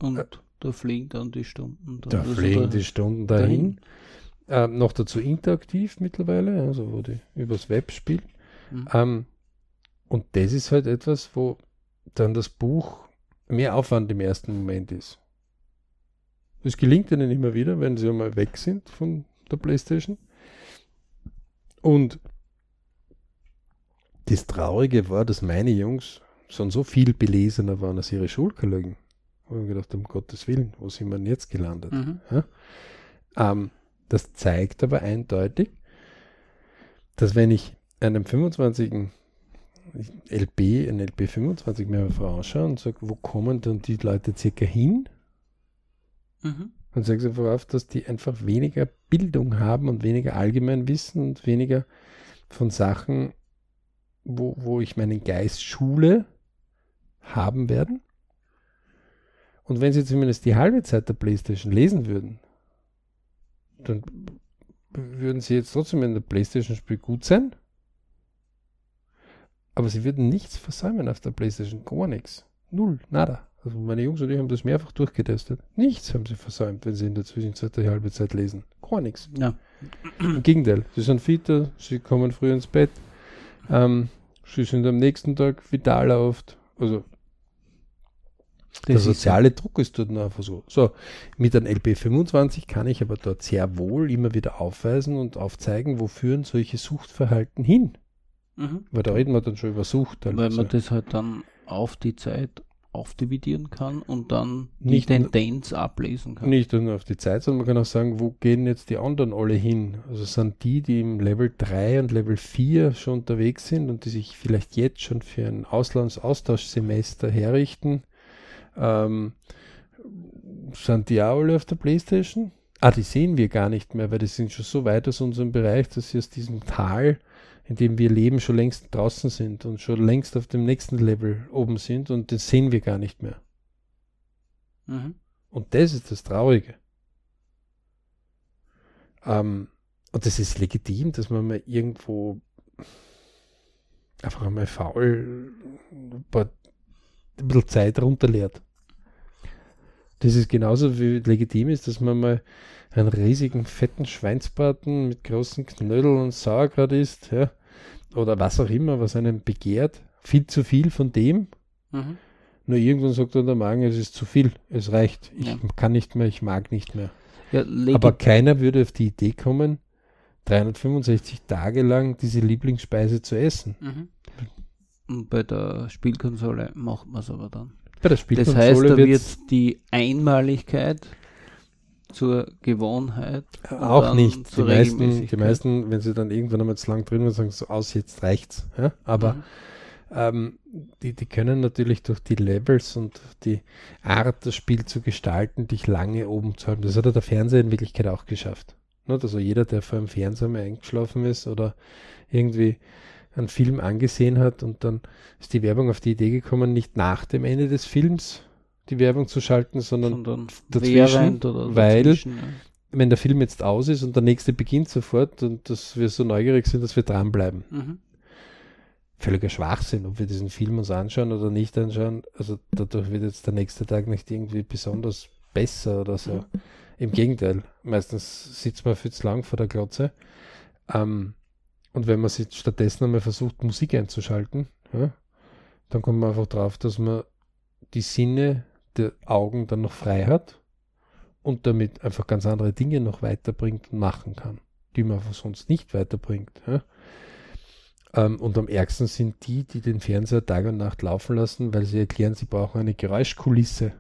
Und äh, da fliegen dann die Stunden.
Da also fliegen die Stunden dahin. dahin. Äh, noch dazu interaktiv mittlerweile, also wo die übers Web spielen. Mhm. Ähm, und das ist halt etwas, wo dann das Buch mehr Aufwand im ersten Moment ist. Es gelingt ihnen immer wieder, wenn sie einmal weg sind von der Playstation. Und das Traurige war, dass meine Jungs schon so viel belesener waren als ihre Schulkollegen. Und ich gedacht, um Gottes Willen, wo sind wir denn jetzt gelandet? Mhm. Ja? Ähm, das zeigt aber eindeutig, dass wenn ich einem 25 LB, ein LB 25 mehr vorausschaue und sage, wo kommen dann die Leute circa hin? Mhm. Und sage einfach auf, dass die einfach weniger Bildung haben und weniger Allgemeinwissen und weniger von Sachen, wo, wo ich meinen Geist schule, haben werden. Und wenn sie zumindest die halbe Zeit der Playstation lesen würden, dann würden sie jetzt trotzdem in der Playstation-Spiel gut sein aber sie würden nichts versäumen auf der Playstation. Gar nichts. Null. Nada. Also meine Jungs und ich haben das mehrfach durchgetestet. Nichts haben sie versäumt, wenn sie in der Zwischenzeit die halbe Zeit lesen. Gar nichts. Ja. Im Gegenteil. Sie sind fitter, sie kommen früh ins Bett. Ähm, sie sind am nächsten Tag vitaler oft. Also der soziale ist Druck ist dort einfach so. So, mit einem LP25 kann ich aber dort sehr wohl immer wieder aufweisen und aufzeigen, wo führen solche Suchtverhalten hin. Mhm. Weil da reden wir dann schon über Sucht.
Weil man das halt dann auf die Zeit aufdividieren kann und dann nicht die Tendenz ablesen kann.
Nicht nur auf die Zeit, sondern man kann auch sagen, wo gehen jetzt die anderen alle hin? Also sind die, die im Level 3 und Level 4 schon unterwegs sind und die sich vielleicht jetzt schon für ein Auslandsaustauschsemester herrichten, ähm, sind die auch alle auf der Playstation? Ah, die sehen wir gar nicht mehr, weil die sind schon so weit aus unserem Bereich, dass sie aus diesem Tal in dem wir leben, schon längst draußen sind und schon längst auf dem nächsten Level oben sind und das sehen wir gar nicht mehr. Mhm. Und das ist das Traurige. Ähm, und das ist legitim, dass man mal irgendwo einfach einmal faul ein, paar, ein bisschen Zeit runterleert. Das ist genauso wie legitim ist, dass man mal einen riesigen fetten Schweinsbraten mit großen Knödeln und Sauerkraut isst, ja, oder was auch immer, was einem begehrt. Viel zu viel von dem. Mhm. Nur irgendwann sagt dann der Magen, es ist zu viel, es reicht. Ich ja. kann nicht mehr, ich mag nicht mehr. Ja, Aber keiner würde auf die Idee kommen, 365 Tage lang diese Lieblingsspeise zu essen. Mhm.
Und bei der Spielkonsole macht man es aber dann. Bei der Spielkonsole das heißt, da wird die Einmaligkeit zur Gewohnheit.
Auch nicht. Die meisten, die meisten, wenn sie dann irgendwann einmal zu lang drin sind, sagen so aus, jetzt reicht's. Ja? Aber mhm. ähm, die, die können natürlich durch die Levels und die Art, das Spiel zu gestalten, dich lange oben zu halten. Das hat ja der Fernseher in Wirklichkeit auch geschafft. Also jeder, der vor dem Fernseher mal eingeschlafen ist oder irgendwie einen Film angesehen hat und dann ist die Werbung auf die Idee gekommen, nicht nach dem Ende des Films die Werbung zu schalten, sondern, sondern dazwischen, weil dazwischen, ja. wenn der Film jetzt aus ist und der nächste beginnt sofort und dass wir so neugierig sind, dass wir dranbleiben. Mhm. Völliger Schwachsinn, ob wir diesen Film uns anschauen oder nicht anschauen. Also dadurch wird jetzt der nächste Tag nicht irgendwie besonders besser oder so. Mhm. Im Gegenteil, meistens sitzt man viel zu lang vor der Glotze. Ähm, und wenn man sich stattdessen einmal versucht, Musik einzuschalten, ja, dann kommt man einfach drauf, dass man die Sinne der Augen dann noch frei hat und damit einfach ganz andere Dinge noch weiterbringt und machen kann, die man einfach sonst nicht weiterbringt. Ja. Ähm, und am ärgsten sind die, die den Fernseher Tag und Nacht laufen lassen, weil sie erklären, sie brauchen eine Geräuschkulisse.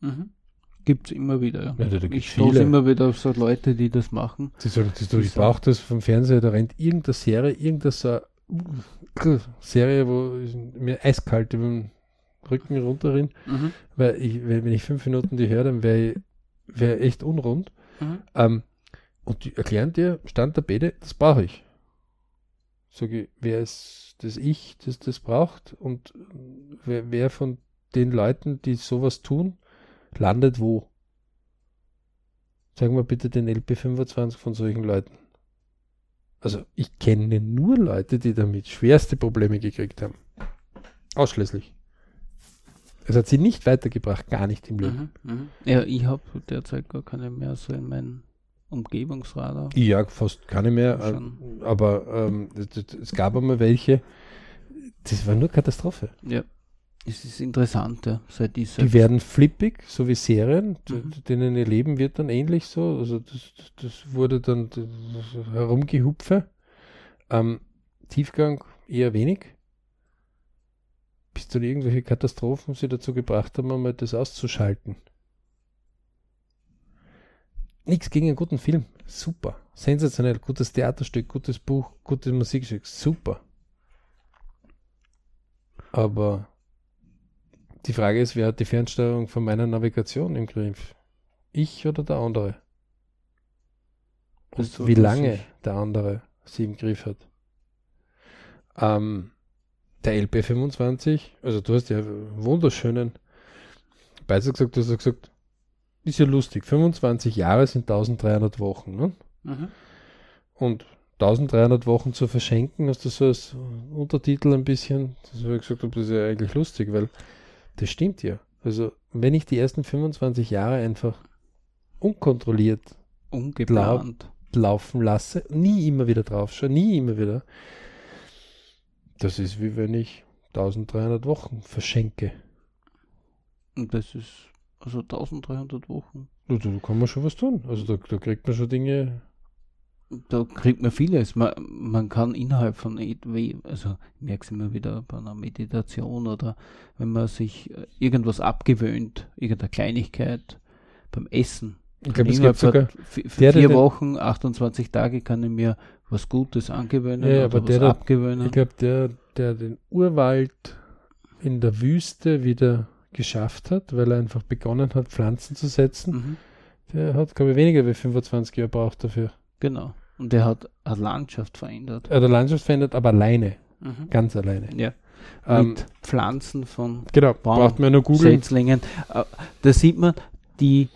Mhm. Gibt es immer wieder. Ja, da ich stoße immer wieder auf so Leute, die das machen.
Sie sagen, das, ich brauche das vom Fernseher, da rennt irgendeine Serie, irgendeine so, uh, Serie, wo mir eiskalt über den Rücken runterrinnt, mhm. weil ich, wenn, ich fünf Minuten die höre, dann wäre ich wär echt unrund. Mhm. Ähm, und die erklären dir, Stand der Bede, das brauche ich. Sage ich, wer ist das Ich, das das braucht und wer, wer von den Leuten, die sowas tun, landet wo? Sagen wir bitte den LP25 von solchen Leuten. Also ich kenne nur Leute, die damit schwerste Probleme gekriegt haben. Ausschließlich. Es hat sie nicht weitergebracht, gar nicht im Leben.
Mhm, mh. Ja, ich habe derzeit gar keine mehr so in meinem Umgebungsradar.
Ja, fast keine mehr. Schon. Aber ähm, es gab einmal welche. Das war nur Katastrophe.
Ja. Es ist interessant, ja, seit
ich Die werden flippig, so wie Serien, mhm. denen ihr Leben wird dann ähnlich so. Also das, das wurde dann das herumgehupfe. Ähm, Tiefgang eher wenig. Bis dann irgendwelche Katastrophen sie dazu gebracht haben, einmal das auszuschalten. Nichts gegen einen guten Film. Super. Sensationell. Gutes Theaterstück, gutes Buch, gutes Musikstück. Super. Aber die Frage ist, wer hat die Fernsteuerung von meiner Navigation im Griff? Ich oder der andere? Und wie lange der andere sie im Griff hat. Ähm, der LP25, also du hast ja wunderschönen Beitrag gesagt, du hast gesagt, ist ja lustig, 25 Jahre sind 1300 Wochen. Ne? Mhm. Und 1300 Wochen zu verschenken, hast du so als Untertitel ein bisschen, das habe ich gesagt, das ist ja eigentlich lustig, weil das stimmt ja. Also, wenn ich die ersten 25 Jahre einfach unkontrolliert
ungeplant
laufen lasse, nie immer wieder drauf schaue, nie immer wieder, das ist wie wenn ich 1300 Wochen verschenke.
Und das ist also 1300 Wochen.
Da, da kann man schon was tun. Also da, da kriegt man schon Dinge
da kriegt man vieles. Man, man kann innerhalb von EW, also ich merke es immer wieder bei einer Meditation oder wenn man sich äh, irgendwas abgewöhnt, irgendeine Kleinigkeit beim Essen.
Ich glaube, es gibt sogar
der, vier der, Wochen, 28 Tage kann ich mir was Gutes angewöhnen
ja, oder aber was der, abgewöhnen. Ich glaube, der, der den Urwald in der Wüste wieder geschafft hat, weil er einfach begonnen hat, Pflanzen zu setzen, mhm. der hat, glaube ich, weniger wie 25 Jahre braucht dafür.
Genau. Und der hat eine Landschaft verändert.
Er hat eine Landschaft verändert, aber alleine. Mhm. Ganz alleine.
Ja. Ähm, Mit Pflanzen von
genau, Baum, braucht man nur googeln.
Setzlingen. Äh, da sieht man, die,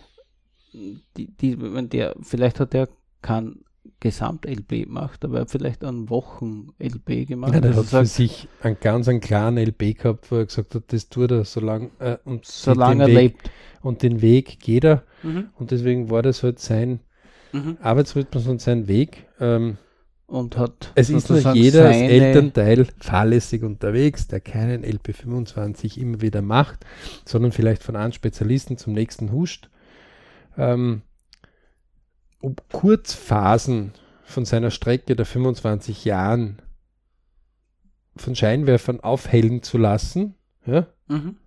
die, die, wenn der, vielleicht hat er keinen Gesamt-LP macht, aber er hat vielleicht einen Wochen-LP gemacht.
Ja, der
Also
hat für
sagt,
sich einen ganz einen klaren LP gehabt, wo er gesagt hat, das tut er, solange äh, und
solange er
Weg,
lebt.
Und den Weg geht er.
Mhm.
Und deswegen war das halt sein
Mhm.
Arbeitsrhythmus und sein Weg. Ähm,
Und hat
es ist nur jeder als Elternteil fahrlässig unterwegs, der keinen LP25 immer wieder macht, sondern vielleicht von einem Spezialisten zum nächsten huscht. Ähm, um Kurzphasen von seiner Strecke der 25 Jahren von Scheinwerfern aufhellen zu lassen, ja,
Mhm.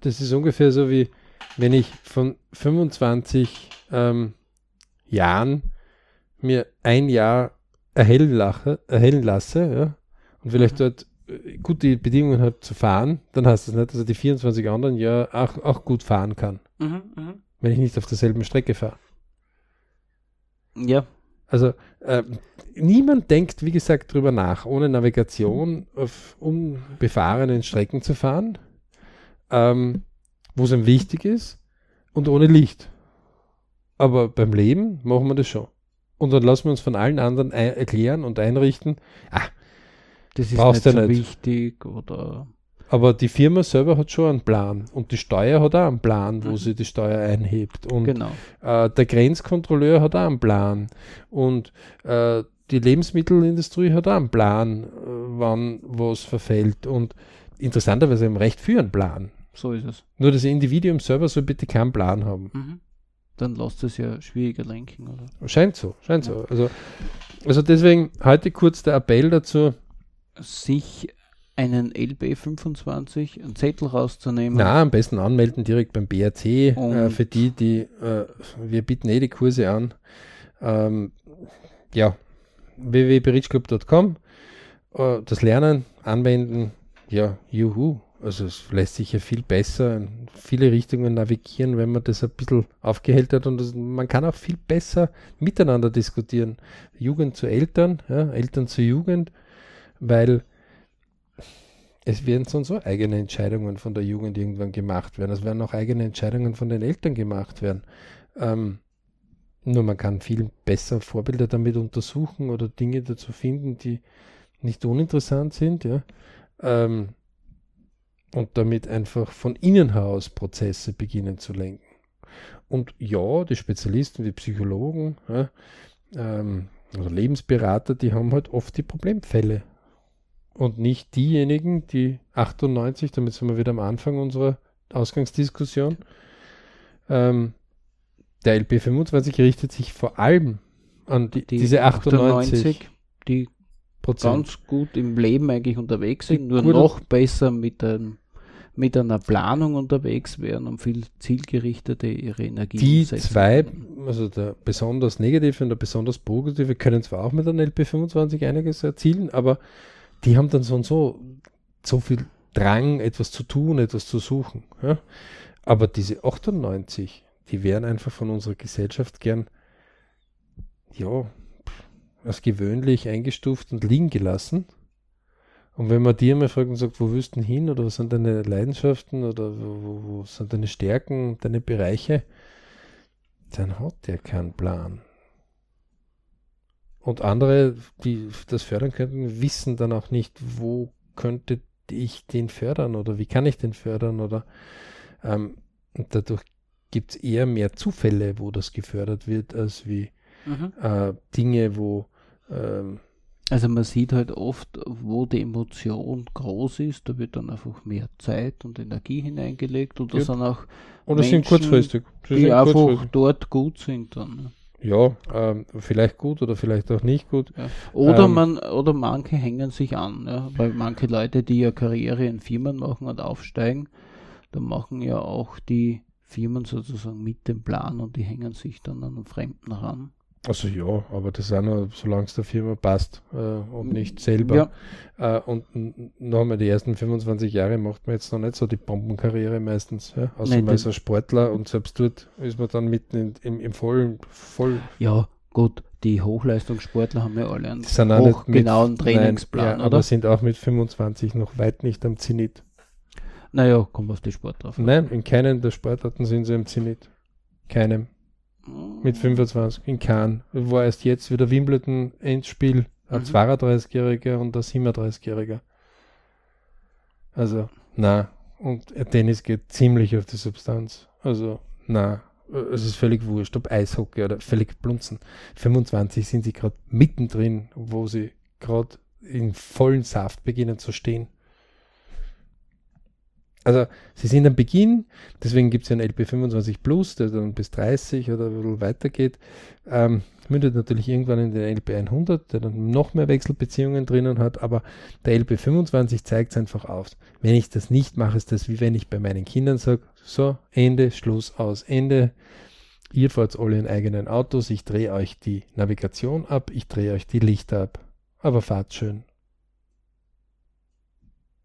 das ist ungefähr so wie wenn ich von 25 ähm, Jahren mir ein Jahr erhellen, lache, erhellen lasse ja, und vielleicht dort äh, gute Bedingungen habe zu fahren, dann heißt das nicht, dass er die 24 anderen Jahre auch, auch gut fahren kann,
Mhm.
Wenn ich nicht auf derselben Strecke fahre.
Ja,
Also ähm, niemand denkt, wie gesagt, drüber nach, ohne Navigation auf unbefahrenen Strecken zu fahren, ähm, wo es ihm wichtig ist und ohne Licht. Aber beim Leben machen wir das schon. Und dann lassen wir uns von allen anderen erklären und einrichten.
das ist nicht
du
so
nicht.
wichtig oder
Aber die Firma selber hat schon einen Plan. Und die Steuer hat auch einen Plan, wo
Mhm.
sie die Steuer einhebt. Und
genau.
Äh, der Grenzkontrolleur hat auch einen Plan und äh, die Lebensmittelindustrie hat auch einen Plan, äh, wann was verfällt und interessanterweise im Recht für einen Plan.
So ist es.
Nur das Individuum selber soll bitte keinen Plan haben.
Mhm. Dann lässt es ja schwieriger lenken, oder?
Scheint so, scheint so. Also, also deswegen heute kurz der Appell dazu,
Sich einen LB25, einen Zettel rauszunehmen.
na, am besten anmelden direkt beim BRC, äh, für die, die, äh, wir bieten eh die Kurse an. Ähm, ja, www.berichclub.com, äh, das Lernen, Anwenden, ja, juhu. Also es lässt sich ja viel besser in viele Richtungen navigieren, wenn man das ein bisschen aufgehellt hat und das, man kann auch viel besser miteinander diskutieren. Jugend zu Eltern, ja, Eltern zu Jugend, weil es werden so und so eigene Entscheidungen von der Jugend irgendwann gemacht werden. Es werden auch eigene Entscheidungen von den Eltern gemacht werden. Ähm, nur man kann viel besser Vorbilder damit untersuchen oder Dinge dazu finden, die nicht uninteressant sind, ja. Ähm, und damit einfach von innen heraus Prozesse beginnen zu lenken. Und ja, die Spezialisten wie Psychologen ja, ähm, oder Lebensberater, die haben halt oft die Problemfälle. Und nicht diejenigen, die 98, damit sind wir wieder am Anfang unserer Ausgangsdiskussion, ähm, der LP25 richtet sich vor allem an die, diese 98
die
Prozent.
ganz gut im Leben eigentlich unterwegs
Die
sind, nur
gut-
noch besser mit, einem, mit einer Planung unterwegs wären und viel zielgerichteter ihre Energie
Die zwei, also der besonders negative und der besonders positive, können zwar auch mit einem LP25 einiges erzielen, aber die haben dann so und so so viel Drang, etwas zu tun, etwas zu suchen. Ja? Aber diese 98, die werden einfach von unserer Gesellschaft gern, ja, als gewöhnlich eingestuft und liegen gelassen. Und wenn man dir mal fragt und sagt, wo willst du hin oder was sind deine Leidenschaften oder wo, wo, wo sind deine Stärken, deine Bereiche, dann hat der keinen Plan. Und andere, die das fördern könnten, wissen dann auch nicht, wo könnte ich den fördern oder wie kann ich den fördern oder ähm, und dadurch gibt es eher mehr Zufälle, wo das gefördert wird, als wie
Mhm.
äh, Dinge, wo ähm,
Also man sieht halt oft, wo die Emotion groß ist, da wird dann einfach mehr Zeit und Energie hineingelegt und das
Ja.
sind auch
oder sind
Menschen,
kurzfristig. Sie
die
sind
einfach
kurzfristig.
dort gut sind dann.
Ja, ähm, vielleicht gut oder vielleicht auch nicht gut.
Ja. Oder
Ähm,
man, oder manche hängen sich an, ja, weil manche Leute, die ja Karriere in Firmen machen und aufsteigen, da machen ja auch die Firmen sozusagen mit dem Plan und die hängen sich dann an einen Fremden ran.
Also ja, aber das ist auch nur, solange es der Firma passt äh, und nicht selber.
Ja,
Äh, und noch einmal, die ersten 25 Jahre macht man jetzt noch nicht so die Bombenkarriere meistens. Ja? Außer
Nee,
man ist ein Sportler und selbst dort ist man dann mitten in, im, im vollen, voll.
ja, gut, die Hochleistungssportler haben ja alle einen
mit-
hochgenauen Trainingsplan,
Nein, ja,
oder?
aber sind auch mit 25 noch weit nicht am Zenit.
Naja, kommt auf die Sport drauf.
Nein, in keinem der Sportarten sind sie am Zenit. Keinem. Mit 25 in Cannes. War erst jetzt wieder Wimbledon Endspiel. Ein mhm. 32-Jähriger und ein 37-Jähriger. Also, na. Und Tennis geht ziemlich auf die Substanz. Also, na. Es ist völlig wurscht, ob Eishockey oder völlig blunzen. 25 sind sie gerade mittendrin, wo sie gerade in vollen Saft beginnen zu stehen. Also sie sind am Beginn, deswegen gibt es ja einen LP25 Plus, der dann bis 30 oder ein weitergeht. Ähm, mündet natürlich irgendwann in den LP100, der dann noch mehr Wechselbeziehungen drinnen hat, aber der LP25 zeigt es einfach auf. Wenn ich das nicht mache, ist das wie wenn ich bei meinen Kindern sage, so, Ende, Schluss, aus, Ende. Ihr fahrt alle in eigenen Autos, ich drehe euch die Navigation ab, ich drehe euch die Lichter ab. Aber fahrt schön.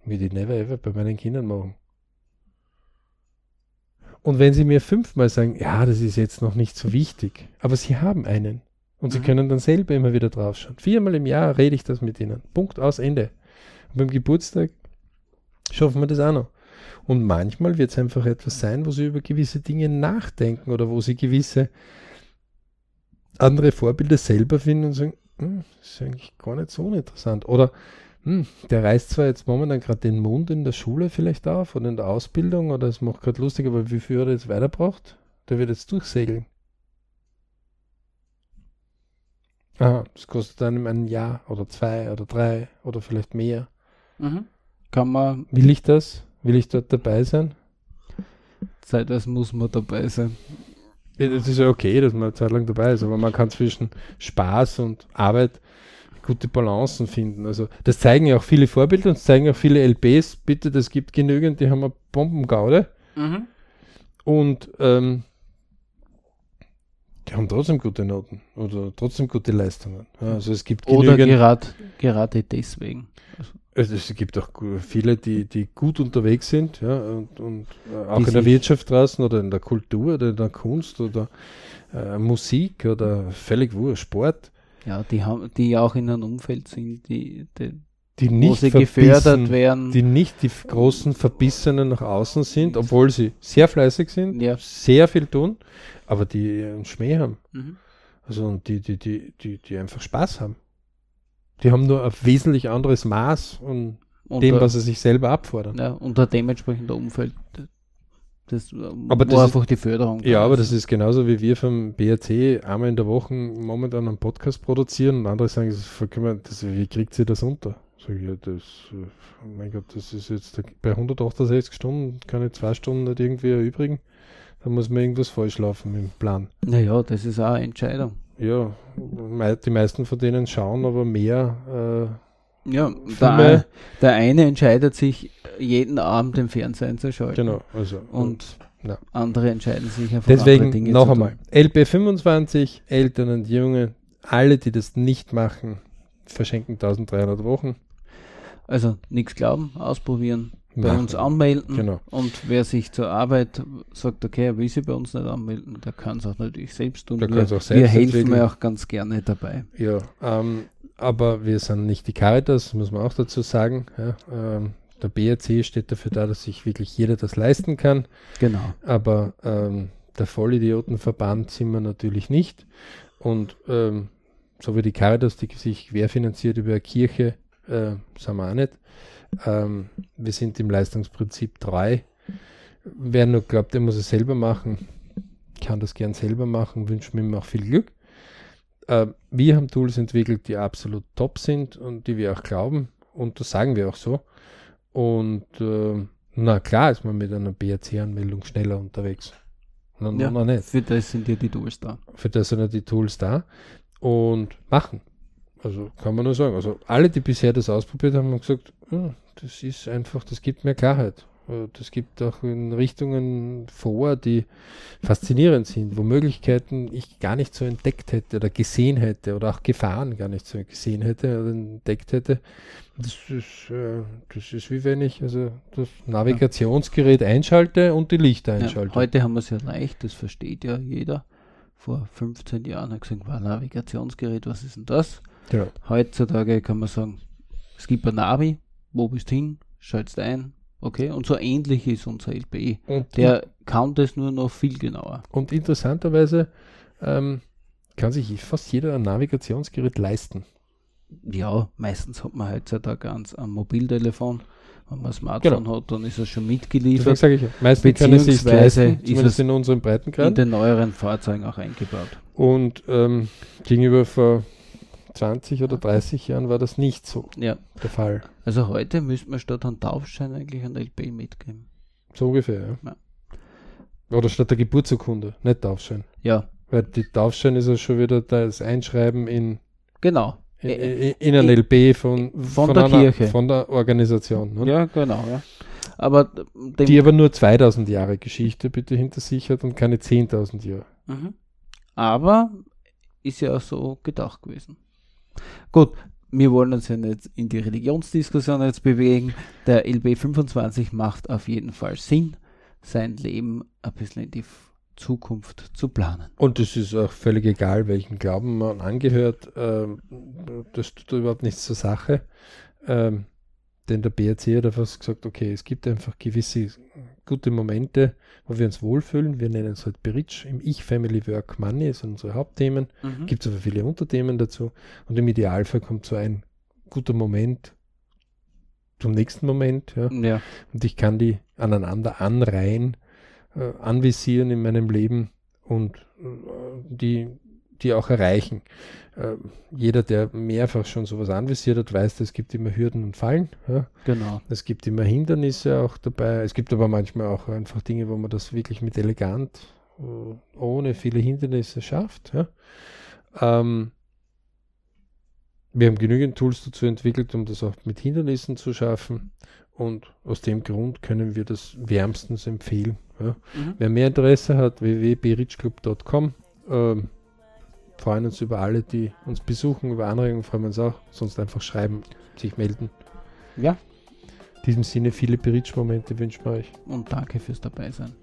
Würde ich never ever bei meinen Kindern machen. Und wenn sie mir fünfmal sagen, ja, das ist jetzt noch nicht so wichtig, aber sie haben einen und sie mhm. können dann selber immer wieder draufschauen. Viermal im Jahr rede ich das mit ihnen. Punkt aus Ende. Und beim Geburtstag schaffen wir das auch noch. Und manchmal wird es einfach etwas sein, wo sie über gewisse Dinge nachdenken oder wo sie gewisse andere Vorbilder selber finden und sagen, hm, das ist eigentlich gar nicht so uninteressant. Oder hm, der reißt zwar jetzt momentan gerade den Mund in der Schule vielleicht auf oder in der Ausbildung oder es macht gerade lustig, aber wie viel er jetzt weiterbraucht, der wird jetzt durchsegeln. Aha, das kostet einem ein Jahr oder zwei oder drei oder vielleicht mehr.
Mhm. Kann man.
Will ich das? Will ich dort dabei sein?
Zeitweise muss man dabei sein.
Ja, das ist ja okay, dass man eine Zeit lang dabei ist, aber man kann zwischen Spaß und Arbeit gute Balancen finden. Also das zeigen ja auch viele Vorbilder und zeigen auch viele LPs. Bitte, das gibt genügend, die haben eine Bombengaude. Mhm. Und ähm, die haben trotzdem gute Noten oder trotzdem gute Leistungen. Also es gibt
oder gerade, gerade deswegen.
Also es gibt auch viele, die, die gut unterwegs sind, ja, und, und äh, auch die in der Wirtschaft draußen oder in der Kultur oder in der Kunst oder äh, Musik oder völlig wurscht, Sport.
Ja, die haben, die auch in einem Umfeld sind, die, die,
die nicht gefördert werden. Die nicht die großen Verbissenen nach außen sind, obwohl sie sehr fleißig sind, ja. sehr viel tun, aber die einen Schmäh haben. Mhm. Also und die, die, die, die, die einfach Spaß haben. Die haben nur ein wesentlich anderes Maß und, und dem, was sie sich selber abfordern.
Ja, und ein dementsprechender Umfeld
das aber das einfach ist, die Förderung. Ja, aber das ist genauso wie wir vom BRC einmal in der Woche momentan einen Podcast produzieren und andere sagen, das, wie kriegt sie das unter? Sag ich, ja, das, oh mein Gott, das ist jetzt bei 168 Stunden, kann ich zwei Stunden nicht irgendwie erübrigen. Da muss man irgendwas falsch laufen im Plan.
Naja, das ist auch eine Entscheidung.
Ja, die meisten von denen schauen aber mehr
ja, der, der, eine entscheidet sich jeden Abend den Fernseher einzuschalten.
Genau, also.
Und ja. andere entscheiden sich
einfach Deswegen Dinge noch einmal, LP25, Eltern und Junge, alle, die das nicht machen, verschenken 1300 Wochen.
Also nichts glauben, ausprobieren, bei machen. uns anmelden. Genau. Und wer sich zur Arbeit sagt, okay, er will sich bei uns nicht anmelden, der kann es auch natürlich selbst tun.
wir,
auch
selbst
wir helfen ja auch ganz gerne dabei.
Ja, ähm, aber wir sind nicht die Caritas, muss man auch dazu sagen. Ja, ähm, der BRC steht dafür da, dass sich wirklich jeder das leisten kann.
Genau.
Aber ähm, der Vollidiotenverband sind wir natürlich nicht. Und ähm, so wie die Caritas, die sich querfinanziert über eine Kirche, äh, sind wir auch nicht. Ähm, wir sind im Leistungsprinzip treu. Wer nur glaubt, der muss es selber machen, kann das gern selber machen, wünschen mir auch viel Glück. Äh, wir haben Tools entwickelt, die absolut top sind und die wir auch glauben und das sagen wir auch so. Und äh, na klar ist man mit einer BRC-Anmeldung schneller unterwegs.
Na, ja, na nicht. Für das sind ja die Tools da.
Für das sind ja die Tools da und machen. Also kann man nur sagen. Also alle, die bisher das ausprobiert haben, haben gesagt, oh, das ist einfach, das gibt mehr Klarheit. Äh, das gibt auch in Richtungen vor, die faszinierend sind, wo Möglichkeiten ich gar nicht so entdeckt hätte oder gesehen hätte oder auch Gefahren gar nicht so gesehen hätte oder entdeckt hätte. Das ist, äh, das ist wie wenn ich also das Navigationsgerät einschalte und die Lichter einschalte.
Ja, heute haben wir es ja leicht, das versteht ja jeder. Vor 15 Jahren hat gesagt, war Navigationsgerät, was ist denn das? Ja. Heutzutage kann man sagen, es gibt ein Navi, wo bist du hin, schaltest ein, Okay, und so ähnlich ist unser LPE. Und Der kann das nur noch viel genauer.
Und interessanterweise ähm, kann sich fast jeder ein Navigationsgerät leisten.
Ja, meistens hat man heutzutage ganz ein Mobiltelefon. Wenn man ein Smartphone genau. hat, dann ist es schon mitgeliefert. Das
sage ich. Meistens kann es sich leisten, ist es in unseren Breitengrad.
In den neueren Fahrzeugen auch eingebaut.
Und ähm, gegenüber vor 20 oder 30 Jahren war das nicht so
ja.
der Fall.
Also heute müsste man statt einem Taufschein eigentlich ein LP mitgeben.
So ungefähr, ja. ja. Oder statt der Geburtsurkunde, nicht Taufschein.
Ja.
Weil die Taufschein ist ja schon wieder das Einschreiben in.
Genau.
In, in, in ein LP von,
von, von der einer, Kirche.
Von der Organisation.
Ne? Ja, genau, ja. Aber
die aber nur 2000 Jahre Geschichte bitte hinter sich hat und keine 10.000 Jahre.
Mhm. Aber ist ja auch so gedacht gewesen. Gut, wir wollen uns ja nicht in die Religionsdiskussion jetzt bewegen. Der LB25 macht auf jeden Fall Sinn, sein Leben ein bisschen in die Zukunft zu planen.
Und es ist auch völlig egal, welchen Glauben man angehört. Ähm, das tut überhaupt nichts zur Sache. Denn der BRC hat einfach gesagt, okay, es gibt einfach gewisse gute Momente, wo wir uns wohlfühlen. Wir nennen es halt Bridge im Ich, Family, Work, Money, das sind unsere Hauptthemen. Mhm. Gibt es aber viele Unterthemen dazu. Und im Idealfall kommt so ein guter Moment zum nächsten Moment. Ja.
ja.
Und ich kann die aneinander anreihen, äh, anvisieren in meinem Leben und äh, die, die auch erreichen. Äh, jeder, der mehrfach schon sowas anvisiert hat, weiß, es gibt immer Hürden und Fallen. Ja.
Genau.
Es gibt immer Hindernisse auch dabei. Es gibt aber manchmal auch einfach Dinge, wo man das wirklich mit elegant, äh, ohne viele Hindernisse schafft. Ja. Ähm, wir haben genügend Tools dazu entwickelt, um das auch mit Hindernissen zu schaffen. Und aus dem Grund können wir das wärmstens empfehlen. Ja. Mhm. Wer mehr Interesse hat, www.berichclub.com. Ähm, freuen uns über alle, die uns besuchen, über Anregungen freuen wir uns auch. Sonst einfach schreiben, sich melden.
Ja.
In diesem Sinne viele Beritsch-Momente wünschen wir euch.
Und danke fürs Dabeisein.